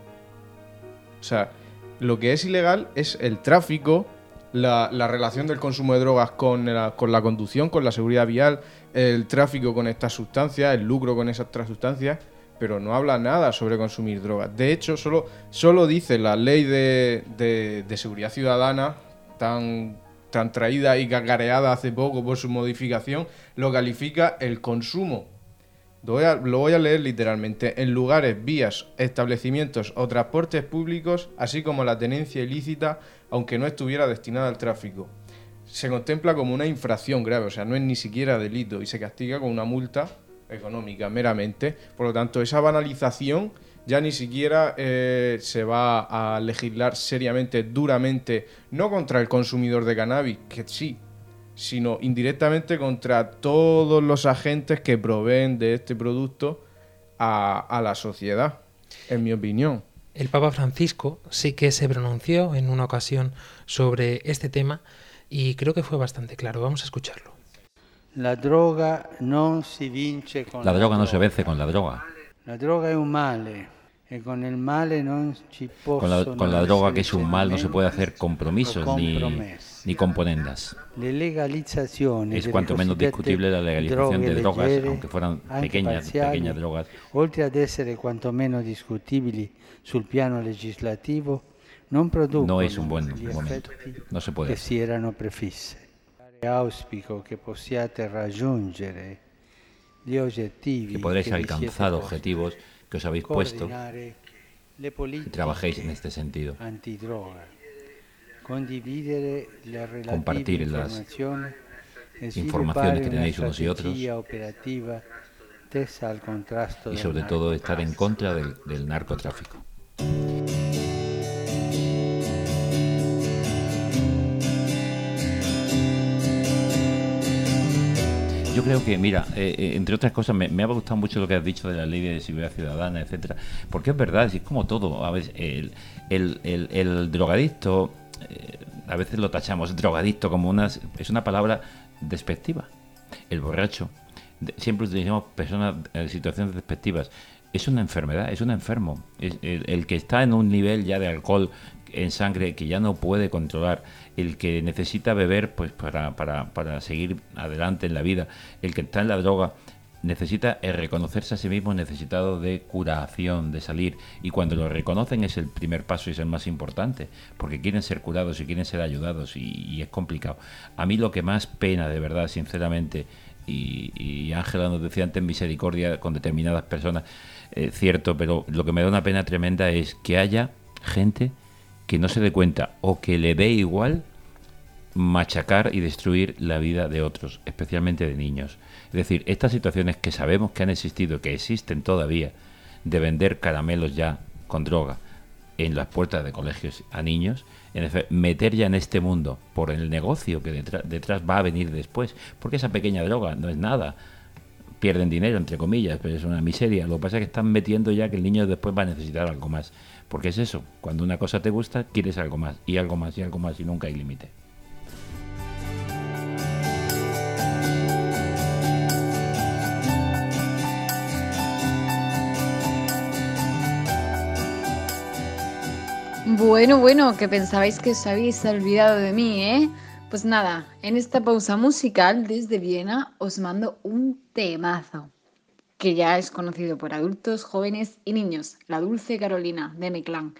O sea, lo que es ilegal es el tráfico, la, la relación del consumo de drogas con la, con la conducción, con la seguridad vial, el tráfico con estas sustancias, el lucro con esas otras sustancias, pero no habla nada sobre consumir drogas. De hecho, solo, solo dice la ley de, de- de seguridad ciudadana, tan, tan traída y cacareada hace poco por su modificación, lo califica el consumo lo voy, a, leer literalmente. En lugares, vías, establecimientos o transportes públicos, así como la tenencia ilícita, aunque no estuviera destinada al tráfico. Se contempla como una infracción grave, o sea, no es ni siquiera delito y se castiga con una multa económica meramente. Por lo tanto, esa banalización ya ni siquiera eh, se va a legislar seriamente, duramente, no contra el consumidor de cannabis, que sí, sino indirectamente contra todos los agentes que proveen de este producto a, a la sociedad, en mi opinión. El Papa Francisco sí que se pronunció en una ocasión sobre este tema y creo que fue bastante claro. Vamos a escucharlo. La droga non si vince con La droga no se vence con la droga. La droga è un male e con il male non ci Con la, con la droga que es un mal no se puede hacer compromisos ni. Ni componendas. Es cuanto menos discutible la legalización de drogas, aunque fueran pequeñas, pequeñas drogas. oltre ad essere quanto meno discutibili sul piano legislativo, No es un buen momento. No se puede si erano prefisse. Auspico che possiate raggiungere gli obiettivi Que podréis alcanzar objetivos que os habéis puesto y trabajéis en este sentido. antidroga, Compartir las informaciones que tenéis unos y otros. Y sobre todo estar en contra del, del narcotráfico. Yo creo que, mira, eh, eh, entre otras cosas, me, me ha gustado mucho lo que has dicho de la ley de seguridad ciudadana, etcétera, porque es verdad, es como todo. A veces, el, el, el- el drogadicto, eh, a veces lo tachamos, drogadicto, como una, es una palabra despectiva. El borracho, siempre utilizamos personas en situaciones despectivas. Es una enfermedad, es un enfermo. El, el que está en un nivel ya de alcohol en sangre que ya no puede controlar, el que necesita beber pues para, para, para seguir adelante en la vida, el que está en la droga, necesita eh, reconocerse a sí mismo necesitado de curación, de salir. Y cuando lo reconocen es el primer paso y es el más importante, porque quieren ser curados y quieren ser ayudados y, es complicado. A mí lo que más pena, de verdad, sinceramente, y, y Ángela nos decía antes misericordia con determinadas personas, eh, cierto, pero lo que me da una pena tremenda es que haya gente que no se dé cuenta o que le dé igual machacar y destruir la vida de otros, especialmente de niños. Es decir, estas situaciones que sabemos que han existido, que existen todavía, de vender caramelos ya con droga en las puertas de colegios a niños, en efe- meter ya en este mundo por el negocio que detrás, detrás va a venir después, porque esa pequeña droga no es nada, pierden dinero, entre comillas, pero es una miseria. Lo que pasa es que están metiendo ya que el niño después va a necesitar algo más. Porque es eso, cuando una cosa te gusta, quieres algo más, y algo más, y algo más, y nunca hay límite. Bueno, bueno, que pensabais que os habéis olvidado de mí, ¿eh? Pues nada, en esta pausa musical desde Viena os mando un temazo que ya es conocido por adultos, jóvenes y niños, La Dulce Carolina de mi clan.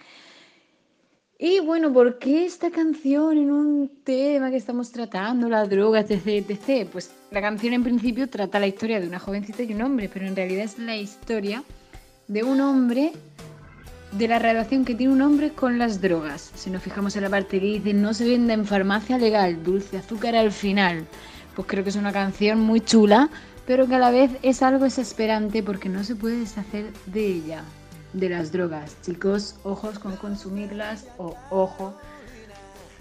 Y bueno, ¿por qué esta canción en un tema que estamos tratando, la droga, etc, etc? Pues la canción en principio trata la historia de una jovencita y un hombre, pero en realidad es la historia de un hombre de la relación que tiene un hombre con las drogas. Si nos fijamos en la parte que dice no se vende en farmacia legal, dulce azúcar al final, pues creo que es una canción muy chula, pero que a la vez es algo desesperante porque no se puede deshacer de ella, de las drogas. Chicos, ojos con consumirlas o ojo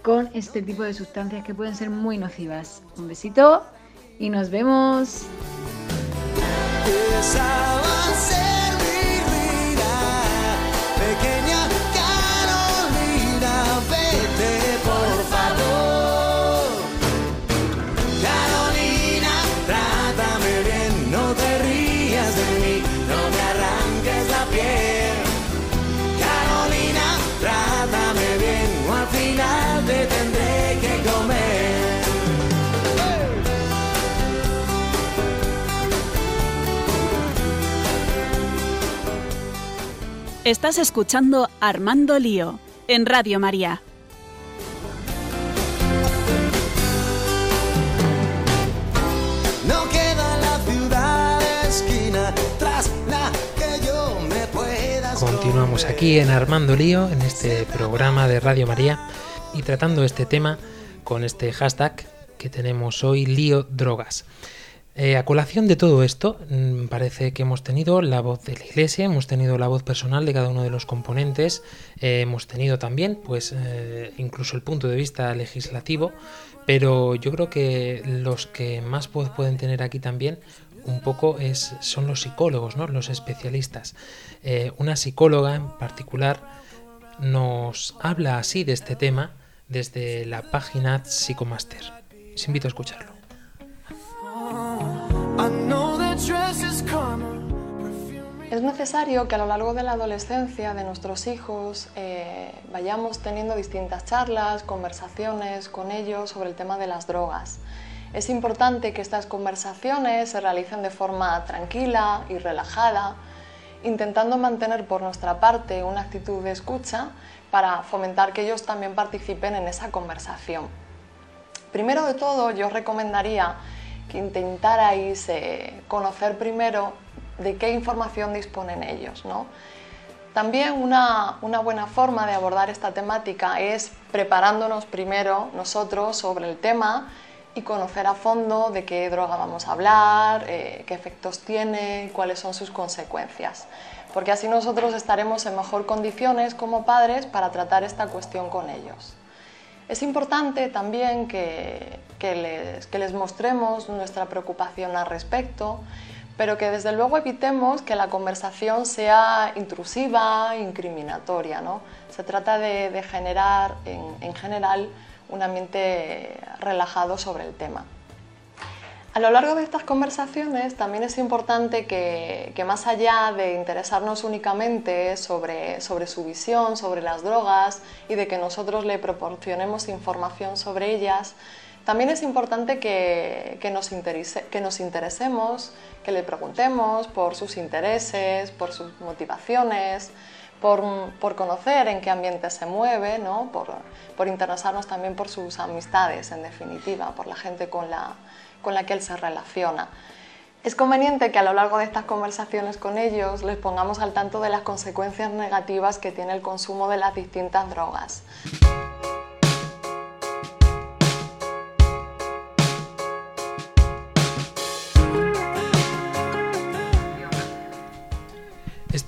con este tipo de sustancias que pueden ser muy nocivas. Un besito y nos vemos. Estás escuchando Armando Lío en Radio María. No queda la ciudad esquina tras la que yo me pueda Continuamos aquí en Armando Lío, en este programa de Radio María, y tratando este tema con este hashtag que tenemos hoy, Lío Drogas. Eh, a colación de todo esto, mm, parece que hemos tenido la voz de la Iglesia, hemos tenido la voz personal de cada uno de los componentes, eh, hemos tenido también, pues, eh, incluso el punto de vista legislativo, pero yo creo que los que más voz pueden tener aquí también un poco es, son los psicólogos, ¿no? los especialistas. Una psicóloga en particular nos habla así de este tema desde la página Psicomaster. Os invito a escucharlo. Es necesario que a lo largo de la adolescencia de nuestros hijos eh, vayamos teniendo distintas charlas, conversaciones con ellos sobre el tema de las drogas. Es importante que estas conversaciones se realicen de forma tranquila y relajada, intentando mantener por nuestra parte una actitud de escucha para fomentar que ellos también participen en esa conversación. Primero de todo, yo recomendaría que intentarais conocer primero de qué información disponen ellos. ¿no? También una, una buena forma de abordar esta temática es preparándonos primero nosotros sobre el tema y conocer a fondo de qué droga vamos a hablar, eh, qué efectos tiene, cuáles son sus consecuencias. Porque así nosotros estaremos en mejor condiciones como padres para tratar esta cuestión con ellos. Es importante también que que les, que les mostremos nuestra preocupación al respecto, pero que desde luego evitemos que la conversación sea intrusiva, incriminatoria. ¿no? Se trata de, de generar en, en general un ambiente relajado sobre el tema. A lo largo de estas conversaciones también es importante que, que más allá de interesarnos únicamente sobre, sobre, su visión, sobre las drogas y de que nosotros le proporcionemos información sobre ellas, también es importante que, que, nos, interese, que nos interesemos, que le preguntemos por sus intereses, por sus motivaciones, por, por, conocer en qué ambiente se mueve, ¿no? por, por interesarnos también por sus amistades, en definitiva, por la gente con la, con la que él se relaciona. Es conveniente que a lo largo de estas conversaciones con ellos les pongamos al tanto de las consecuencias negativas que tiene el consumo de las distintas drogas.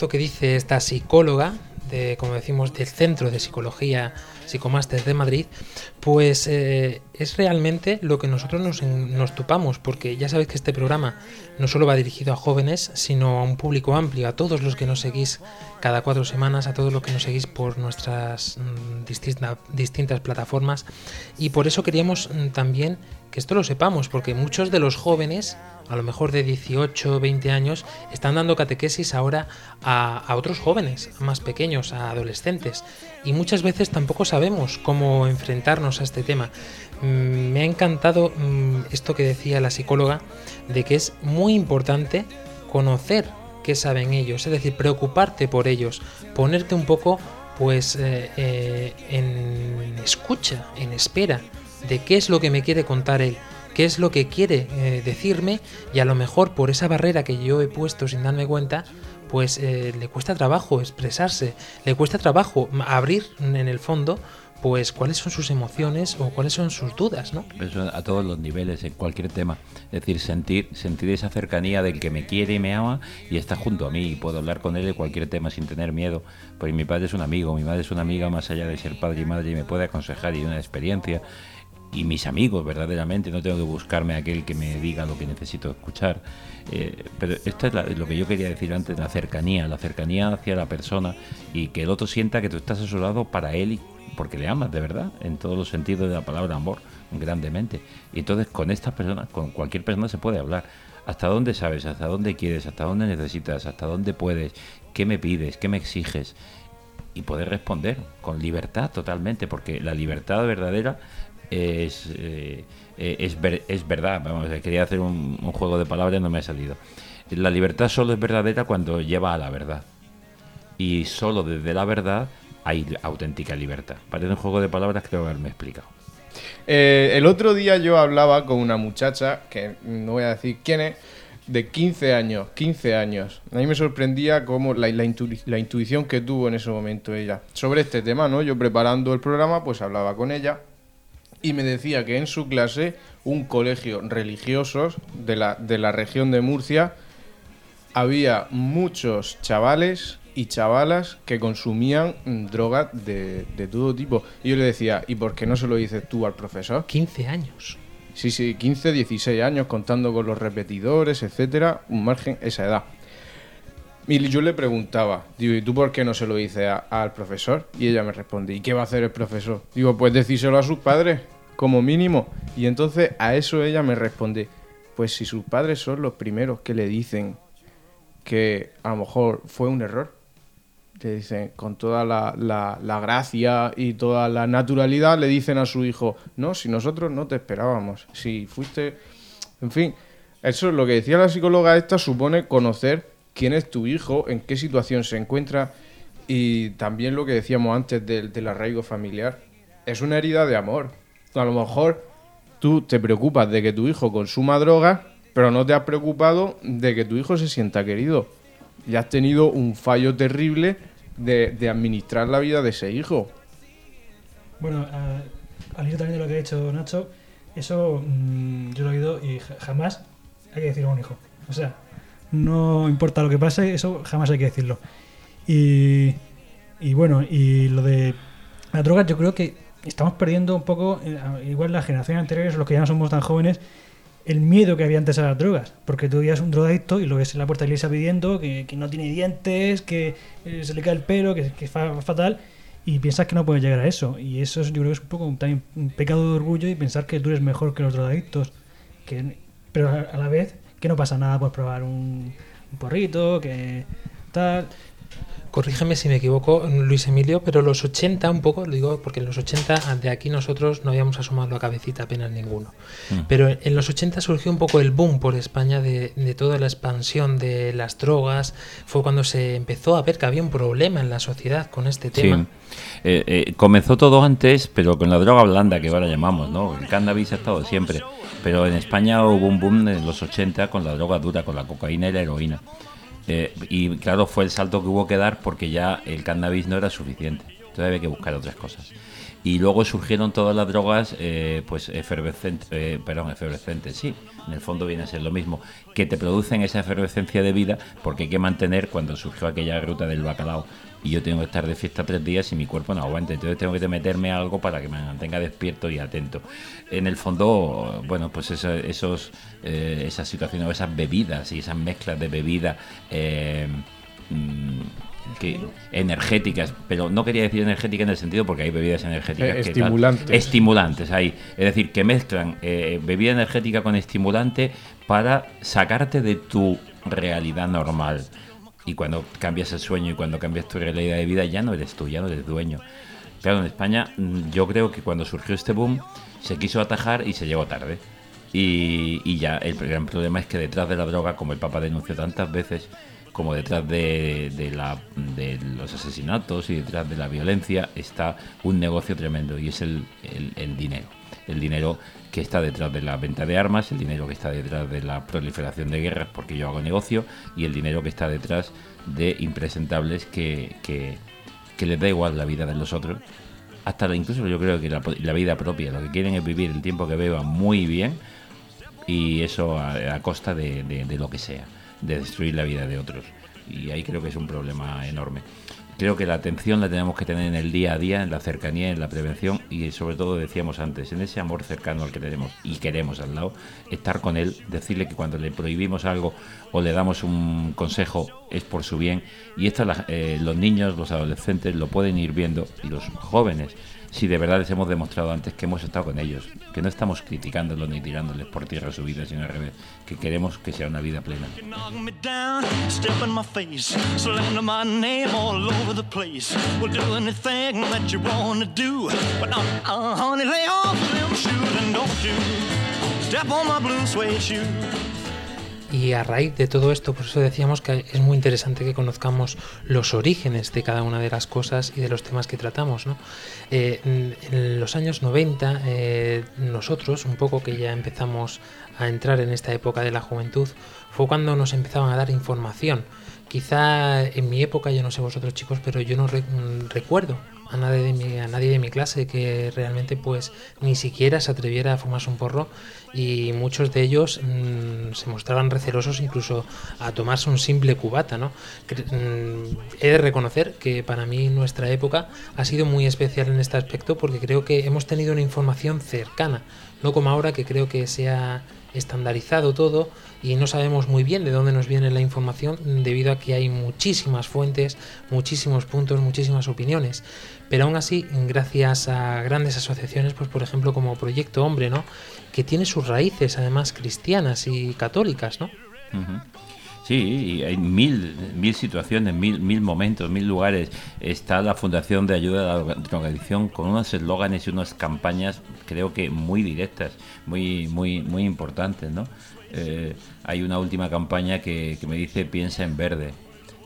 Que dice esta psicóloga, de, como decimos, del Centro de Psicología Psicomáster de Madrid, pues eh, es realmente lo que nosotros nos, nos topamos, porque ya sabéis que este programa no solo va dirigido a jóvenes, sino a un público amplio, a todos los que nos seguís cada cuatro semanas, a todos los que nos seguís por nuestras mm, distinta, distintas plataformas, y por eso queríamos mm, también que esto lo sepamos, porque muchos de los jóvenes a lo mejor de 18 20 años, están dando catequesis ahora a, otros jóvenes, más pequeños, a adolescentes. Y muchas veces tampoco sabemos cómo enfrentarnos a este tema. Mm, me ha encantado mm, esto que decía la psicóloga, de que es muy importante conocer qué saben ellos, es decir, preocuparte por ellos, ponerte un poco pues eh, eh, en escucha, en espera de qué es lo que me quiere contar él qué es lo que quiere eh, decirme y a lo mejor por esa barrera que yo he puesto sin darme cuenta, pues eh, le cuesta trabajo expresarse, le cuesta trabajo abrir en el fondo pues cuáles son sus emociones o cuáles son sus dudas, ¿no? Eso a todos los niveles, en cualquier tema. Es decir, sentir, sentir esa cercanía del que me quiere y me ama y está junto a mí y puedo hablar con él de cualquier tema sin tener miedo. Porque mi padre es un amigo, mi madre es una amiga más allá de ser padre y madre y me puede aconsejar y una experiencia y mis amigos verdaderamente, no tengo que buscarme a aquel que me diga lo que necesito escuchar. Eh, pero esto es la, lo que yo quería decir antes, la cercanía, la cercanía hacia la persona y que el otro sienta que tú estás a su lado para él y porque le amas de verdad, en todos los sentidos de la palabra amor, grandemente. Y entonces con estas personas, con cualquier persona se puede hablar. ¿Hasta dónde sabes? ¿Hasta dónde quieres? ¿Hasta dónde necesitas? ¿Hasta dónde puedes? ¿Qué me pides? ¿Qué me exiges? Y poder responder con libertad totalmente, porque la libertad verdadera es, eh, es, ver, es, verdad. Vamos, quería hacer un, un, juego de palabras, no me ha salido. La libertad solo es verdadera cuando lleva a la verdad. Y solo desde la verdad hay auténtica libertad. Parece un juego de palabras, creo haberme explicado. Eh, el otro día yo hablaba con una muchacha, que no voy a decir quién es, de 15 años, 15 años. A mí me sorprendía cómo la, la, intu la, intuición que tuvo en ese momento ella sobre este tema, ¿no? Yo preparando el programa, pues hablaba con ella y me decía que en su clase un colegio religioso de la, de la región de Murcia había muchos chavales y chavalas que consumían drogas de, de, todo tipo. Y yo le decía, ¿y por qué no se lo dices tú al profesor? 15 años. Sí, sí, 15, 16 años contando con los repetidores, etcétera, un margen, esa edad. Y yo le preguntaba, digo, ¿y tú por qué no se lo dices al profesor? Y ella me responde, ¿y qué va a hacer el profesor? Digo, pues decírselo a sus padres, como mínimo. Y entonces a eso ella me responde, pues si sus padres son los primeros que le dicen que a lo mejor fue un error, le dicen con toda la, la, gracia y toda la naturalidad, le dicen a su hijo, no, si nosotros no te esperábamos, si fuiste, en fin, eso es lo que decía la psicóloga esta, supone conocer quién es tu hijo, en qué situación se encuentra y también lo que decíamos antes del, del arraigo familiar. Es una herida de amor. A lo mejor tú te preocupas de que tu hijo consuma drogas, pero no te has preocupado de que tu hijo se sienta querido. Y has tenido un fallo terrible de, administrar la vida de ese hijo. Bueno, al hilo también de lo que ha dicho Nacho, eso mmm, yo lo he oído y jamás hay que decirlo a un hijo. O sea, no importa lo que pase, eso jamás hay que decirlo. Y, y bueno, y lo de las drogas, yo creo que estamos perdiendo un poco, eh, igual las generaciones anteriores, los que ya no somos tan jóvenes, el miedo que había antes a las drogas. Porque tú veías un drogadicto y lo ves en la puerta de la iglesia pidiendo que, que no tiene dientes, que eh, se le cae el pelo, que, que es fa- fatal. Y piensas que no puedes llegar a eso. Y eso es, yo creo que es un poco también un pecado de orgullo y pensar que tú eres mejor que los drogadictos. Que, pero a, a la vez que no pasa nada por probar un, un porrito, que tal. Corrígeme si me equivoco, Luis Emilio, pero los 80 un poco, lo digo porque en los 80 de aquí nosotros no habíamos asomado la cabecita apenas ninguno. Mm. Pero en los 80 surgió un poco el boom por España de, de toda la expansión de las drogas. Fue cuando se empezó a ver que había un problema en la sociedad con este tema. Sí. Eh, eh, comenzó todo antes, pero con la droga blanda que ahora llamamos, ¿no? El cannabis ha estado siempre. Pero en España hubo un boom en los 80 con la droga dura, con la cocaína y la heroína. Eh, y claro, fue el salto que hubo que dar porque ya el cannabis no era suficiente. Entonces había que buscar otras cosas. Y luego surgieron todas las drogas, eh, pues efervescentes, eh, perdón, efervescentes, sí, en el fondo viene a ser lo mismo, que te producen esa efervescencia de vida porque hay que mantener cuando surgió aquella ruta del bacalao y yo tengo que estar de fiesta tres días y mi cuerpo no aguanta, entonces tengo que meterme algo para que me mantenga despierto y atento. En el fondo, bueno, pues esa- esos, eh, esas situaciones, o esas bebidas y esas mezclas de bebida eh, mm, que, energéticas, pero no quería decir energética en el sentido porque hay bebidas energéticas Eh, que tal- estimulantes. estimulantes hay, es decir, que mezclan eh, bebida energética con estimulante para sacarte de tu realidad normal. Y cuando cambias el sueño y cuando cambias tu realidad de vida, ya no eres tú, ya no eres dueño. Claro, en España mm, yo creo que cuando surgió este boom se quiso atajar y se llegó tarde. Y, y ya el gran problema es que detrás de la droga, como el Papa denunció tantas veces, como detrás de, de la, de los asesinatos y detrás de la violencia, está un negocio tremendo y es el, el- el dinero. El dinero que está detrás de la venta de armas, el dinero que está detrás de la proliferación de guerras porque yo hago negocio y el dinero que está detrás de impresentables que, que, les da igual la vida de los otros. Hasta incluso yo creo que la, la vida propia, lo que quieren es vivir el tiempo que beban muy bien y eso a, costa de- de lo que sea, de destruir la vida de otros. Y ahí creo que es un problema enorme. Creo que la atención la tenemos que tener en el día a día, en la cercanía, en la prevención y sobre todo, decíamos antes, en ese amor cercano al que tenemos y queremos al lado, estar con él, decirle que cuando le prohibimos algo o le damos un consejo es por su bien. Y esto eh, los niños, los adolescentes lo pueden ir viendo y los jóvenes si de verdad les hemos demostrado antes que hemos estado con ellos, que no estamos criticándolos ni tirándoles por tierra su vida, sino al revés, que queremos que sea una vida plena. Y a raíz de todo esto, por eso decíamos que es muy interesante que conozcamos los orígenes de cada una de las cosas y de los temas que tratamos. ¿no? Eh, en los años 90, eh, nosotros, un poco que ya empezamos a entrar en esta época de la juventud, fue cuando nos empezaban a dar información. Quizá en mi época, yo no sé vosotros chicos, pero yo no mm, recuerdo a nadie, de mi, a nadie de mi clase que realmente pues ni siquiera se atreviera a fumarse un porro y muchos de ellos mm, se mostraban recelosos incluso a tomarse un simple cubata, ¿no? Mm, he de reconocer que para mí nuestra época ha sido muy especial en este aspecto porque creo que hemos tenido una información cercana, no como ahora que creo que se ha estandarizado todo y no sabemos muy bien de dónde nos viene la información debido a que hay muchísimas fuentes, muchísimos puntos, muchísimas opiniones. Pero aún así, gracias a grandes asociaciones, pues por ejemplo como Proyecto Hombre, ¿no? Que tiene sus raíces además cristianas y católicas, ¿no? Sí, y hay mil, mil situaciones, mil, mil momentos, mil lugares. Está la Fundación de Ayuda a la Drogadicción con unos eslóganes y unas campañas, creo que muy directas, muy, muy, muy importantes, ¿no? Eh, hay una última campaña que, que me dice piensa en verde.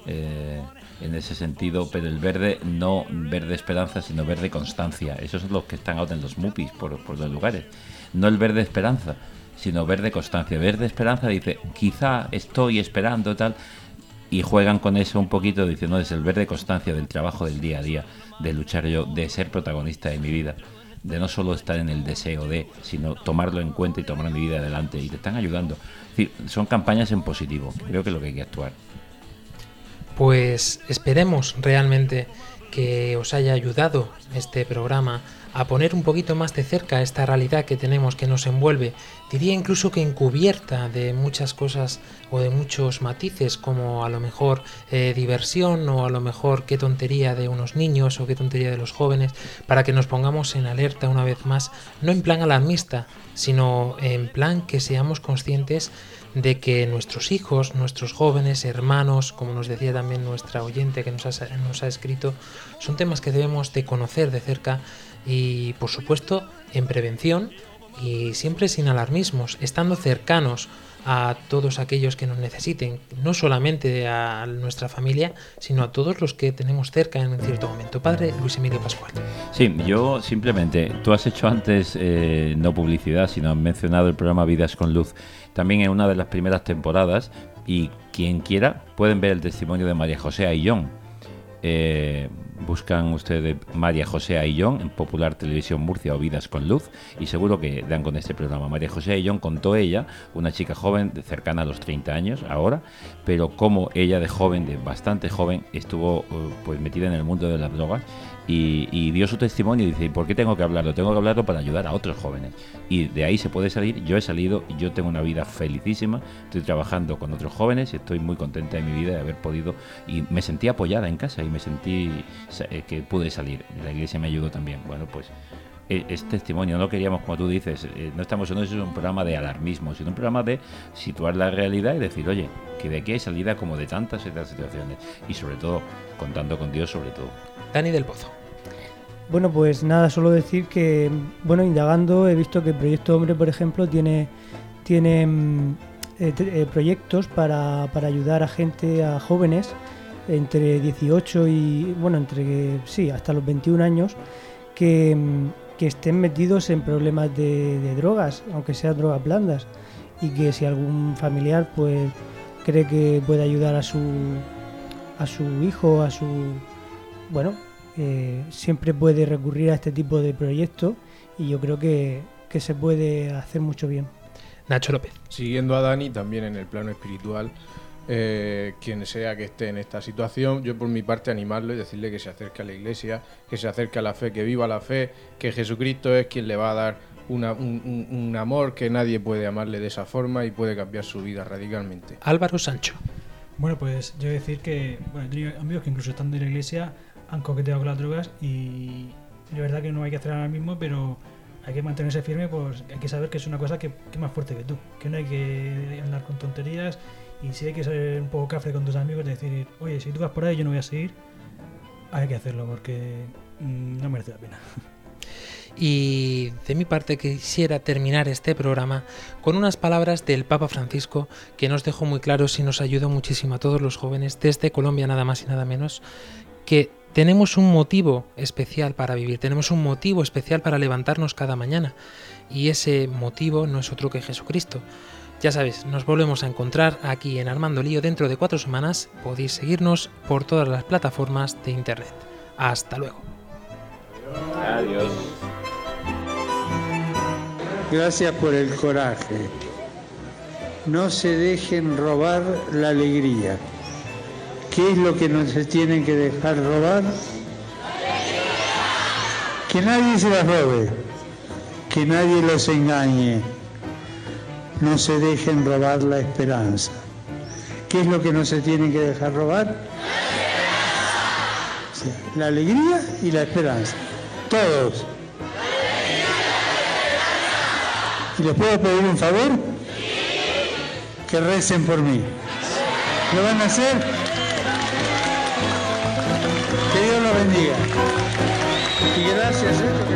eh, en ese sentido, pero el verde no verde esperanza, sino verde constancia. Esos son los que están ahora en los MUPIs por, por los lugares. No el verde esperanza, sino verde constancia. Verde esperanza dice, quizá estoy esperando tal, y juegan con eso un poquito diciendo, es el verde constancia del trabajo del día a día, de luchar yo, de ser protagonista de mi vida, de no solo estar en el deseo de, sino tomarlo en cuenta y tomar mi vida adelante, y te están ayudando. Son campañas en positivo, creo que es lo que hay que actuar. Pues esperemos realmente que os haya ayudado este programa a poner un poquito más de cerca esta realidad que tenemos que nos envuelve, diría incluso que encubierta de muchas cosas o de muchos matices, como a lo mejor eh, diversión o a lo mejor qué tontería de unos niños o qué tontería de los jóvenes, para que nos pongamos en alerta una vez más, no en plan alarmista, sino en plan que seamos conscientes de que nuestros hijos, nuestros jóvenes, hermanos, como nos decía también nuestra oyente que nos ha, nos ha escrito, son temas que debemos de conocer de cerca y por supuesto en prevención y siempre sin alarmismos, estando cercanos a todos aquellos que nos necesiten, no solamente a nuestra familia, sino a todos los que tenemos cerca en un cierto momento. Padre Luis Emilio Pascual. Sí, yo simplemente, tú has hecho antes eh, no publicidad, sino has mencionado el programa Vidas con Luz, también en una de las primeras temporadas, y quien quiera pueden ver el testimonio de María José Aillón. Eh, buscan ustedes María José Aillón en Popular Televisión Murcia o Vidas con Luz y seguro que dan con este programa. María José Aillón contó ella, una chica joven de cercana a los 30 años ahora, pero como ella de joven, de bastante joven, estuvo eh, pues metida en el mundo de las drogas y, dio su testimonio y dice, ¿por qué tengo que hablarlo? Tengo que hablarlo para ayudar a otros jóvenes. Y de ahí se puede salir. Yo he salido yo tengo una vida felicísima. Estoy trabajando con otros jóvenes y estoy muy contenta de mi vida de haber podido. Y me sentí apoyada en casa y me sentí que pude salir. La iglesia me ayudó también. Bueno, pues e, es testimonio. No queríamos, como tú dices, eh, no estamos en un programa de alarmismo, sino un programa de situar la realidad y decir, oye, que de aquí hay salida como de tantas tantas situaciones. Y sobre todo, contando con Dios sobre todo. Dani del Pozo. Bueno, pues nada, solo decir que, bueno, indagando, he visto que el Proyecto Hombre, por ejemplo, tiene, tiene mm, eh, eh, proyectos para, ayudar a gente, a jóvenes, entre 18 y, bueno, entre, sí, hasta los 21 años, que, mm, estén metidos en problemas de, drogas, aunque sean drogas blandas, y que si algún familiar, pues, cree que puede ayudar a su, a su hijo, a su, bueno, eh, siempre puede recurrir a este tipo de proyectos y yo creo que, se puede hacer mucho bien. Nacho López. Siguiendo a Dani, también en el plano espiritual, eh, quien sea que esté en esta situación, yo por mi parte animarlo y decirle que se acerque a la iglesia, que se acerque a la fe, que viva la fe, que Jesucristo es quien le va a dar un, un, amor que nadie puede amarle de esa forma y puede cambiar su vida radicalmente. Álvaro Sancho. Bueno, pues yo decir que bueno, he tenido amigos que incluso estando en la iglesia han coqueteado con las drogas y de verdad que no hay que hacer ahora mismo, pero hay que mantenerse firme, pues hay que saber que es una cosa que, es más fuerte que tú, que no hay que andar con tonterías y si hay que ser un poco cafre con tus amigos, decir, oye, si tú vas por ahí yo no voy a seguir, hay que hacerlo porque mm, no merece la pena. [laughs] Y de mi parte quisiera terminar este programa con unas palabras del Papa Francisco que nos dejó muy claros y nos ayudó muchísimo a todos los jóvenes desde Colombia nada más y nada menos, que tenemos un motivo especial para vivir, tenemos un motivo especial para levantarnos cada mañana. Y ese motivo no es otro que Jesucristo. Ya sabes, nos volvemos a encontrar aquí en Armando Lío dentro de cuatro semanas. Podéis seguirnos por todas las plataformas de Internet. Hasta luego. Adiós. Gracias por el coraje. No se dejen robar la alegría. ¿Qué es lo que no se tienen que dejar robar? Que nadie se las robe, que nadie los engañe, no se dejen robar la esperanza. ¿Qué es lo que no se tienen que dejar robar? La alegría y la esperanza. Todos. ¿Y les puedo pedir un favor? Que recen por mí. ¿Lo van a hacer? Que Dios lo bendiga. Y gracias, ¿eh?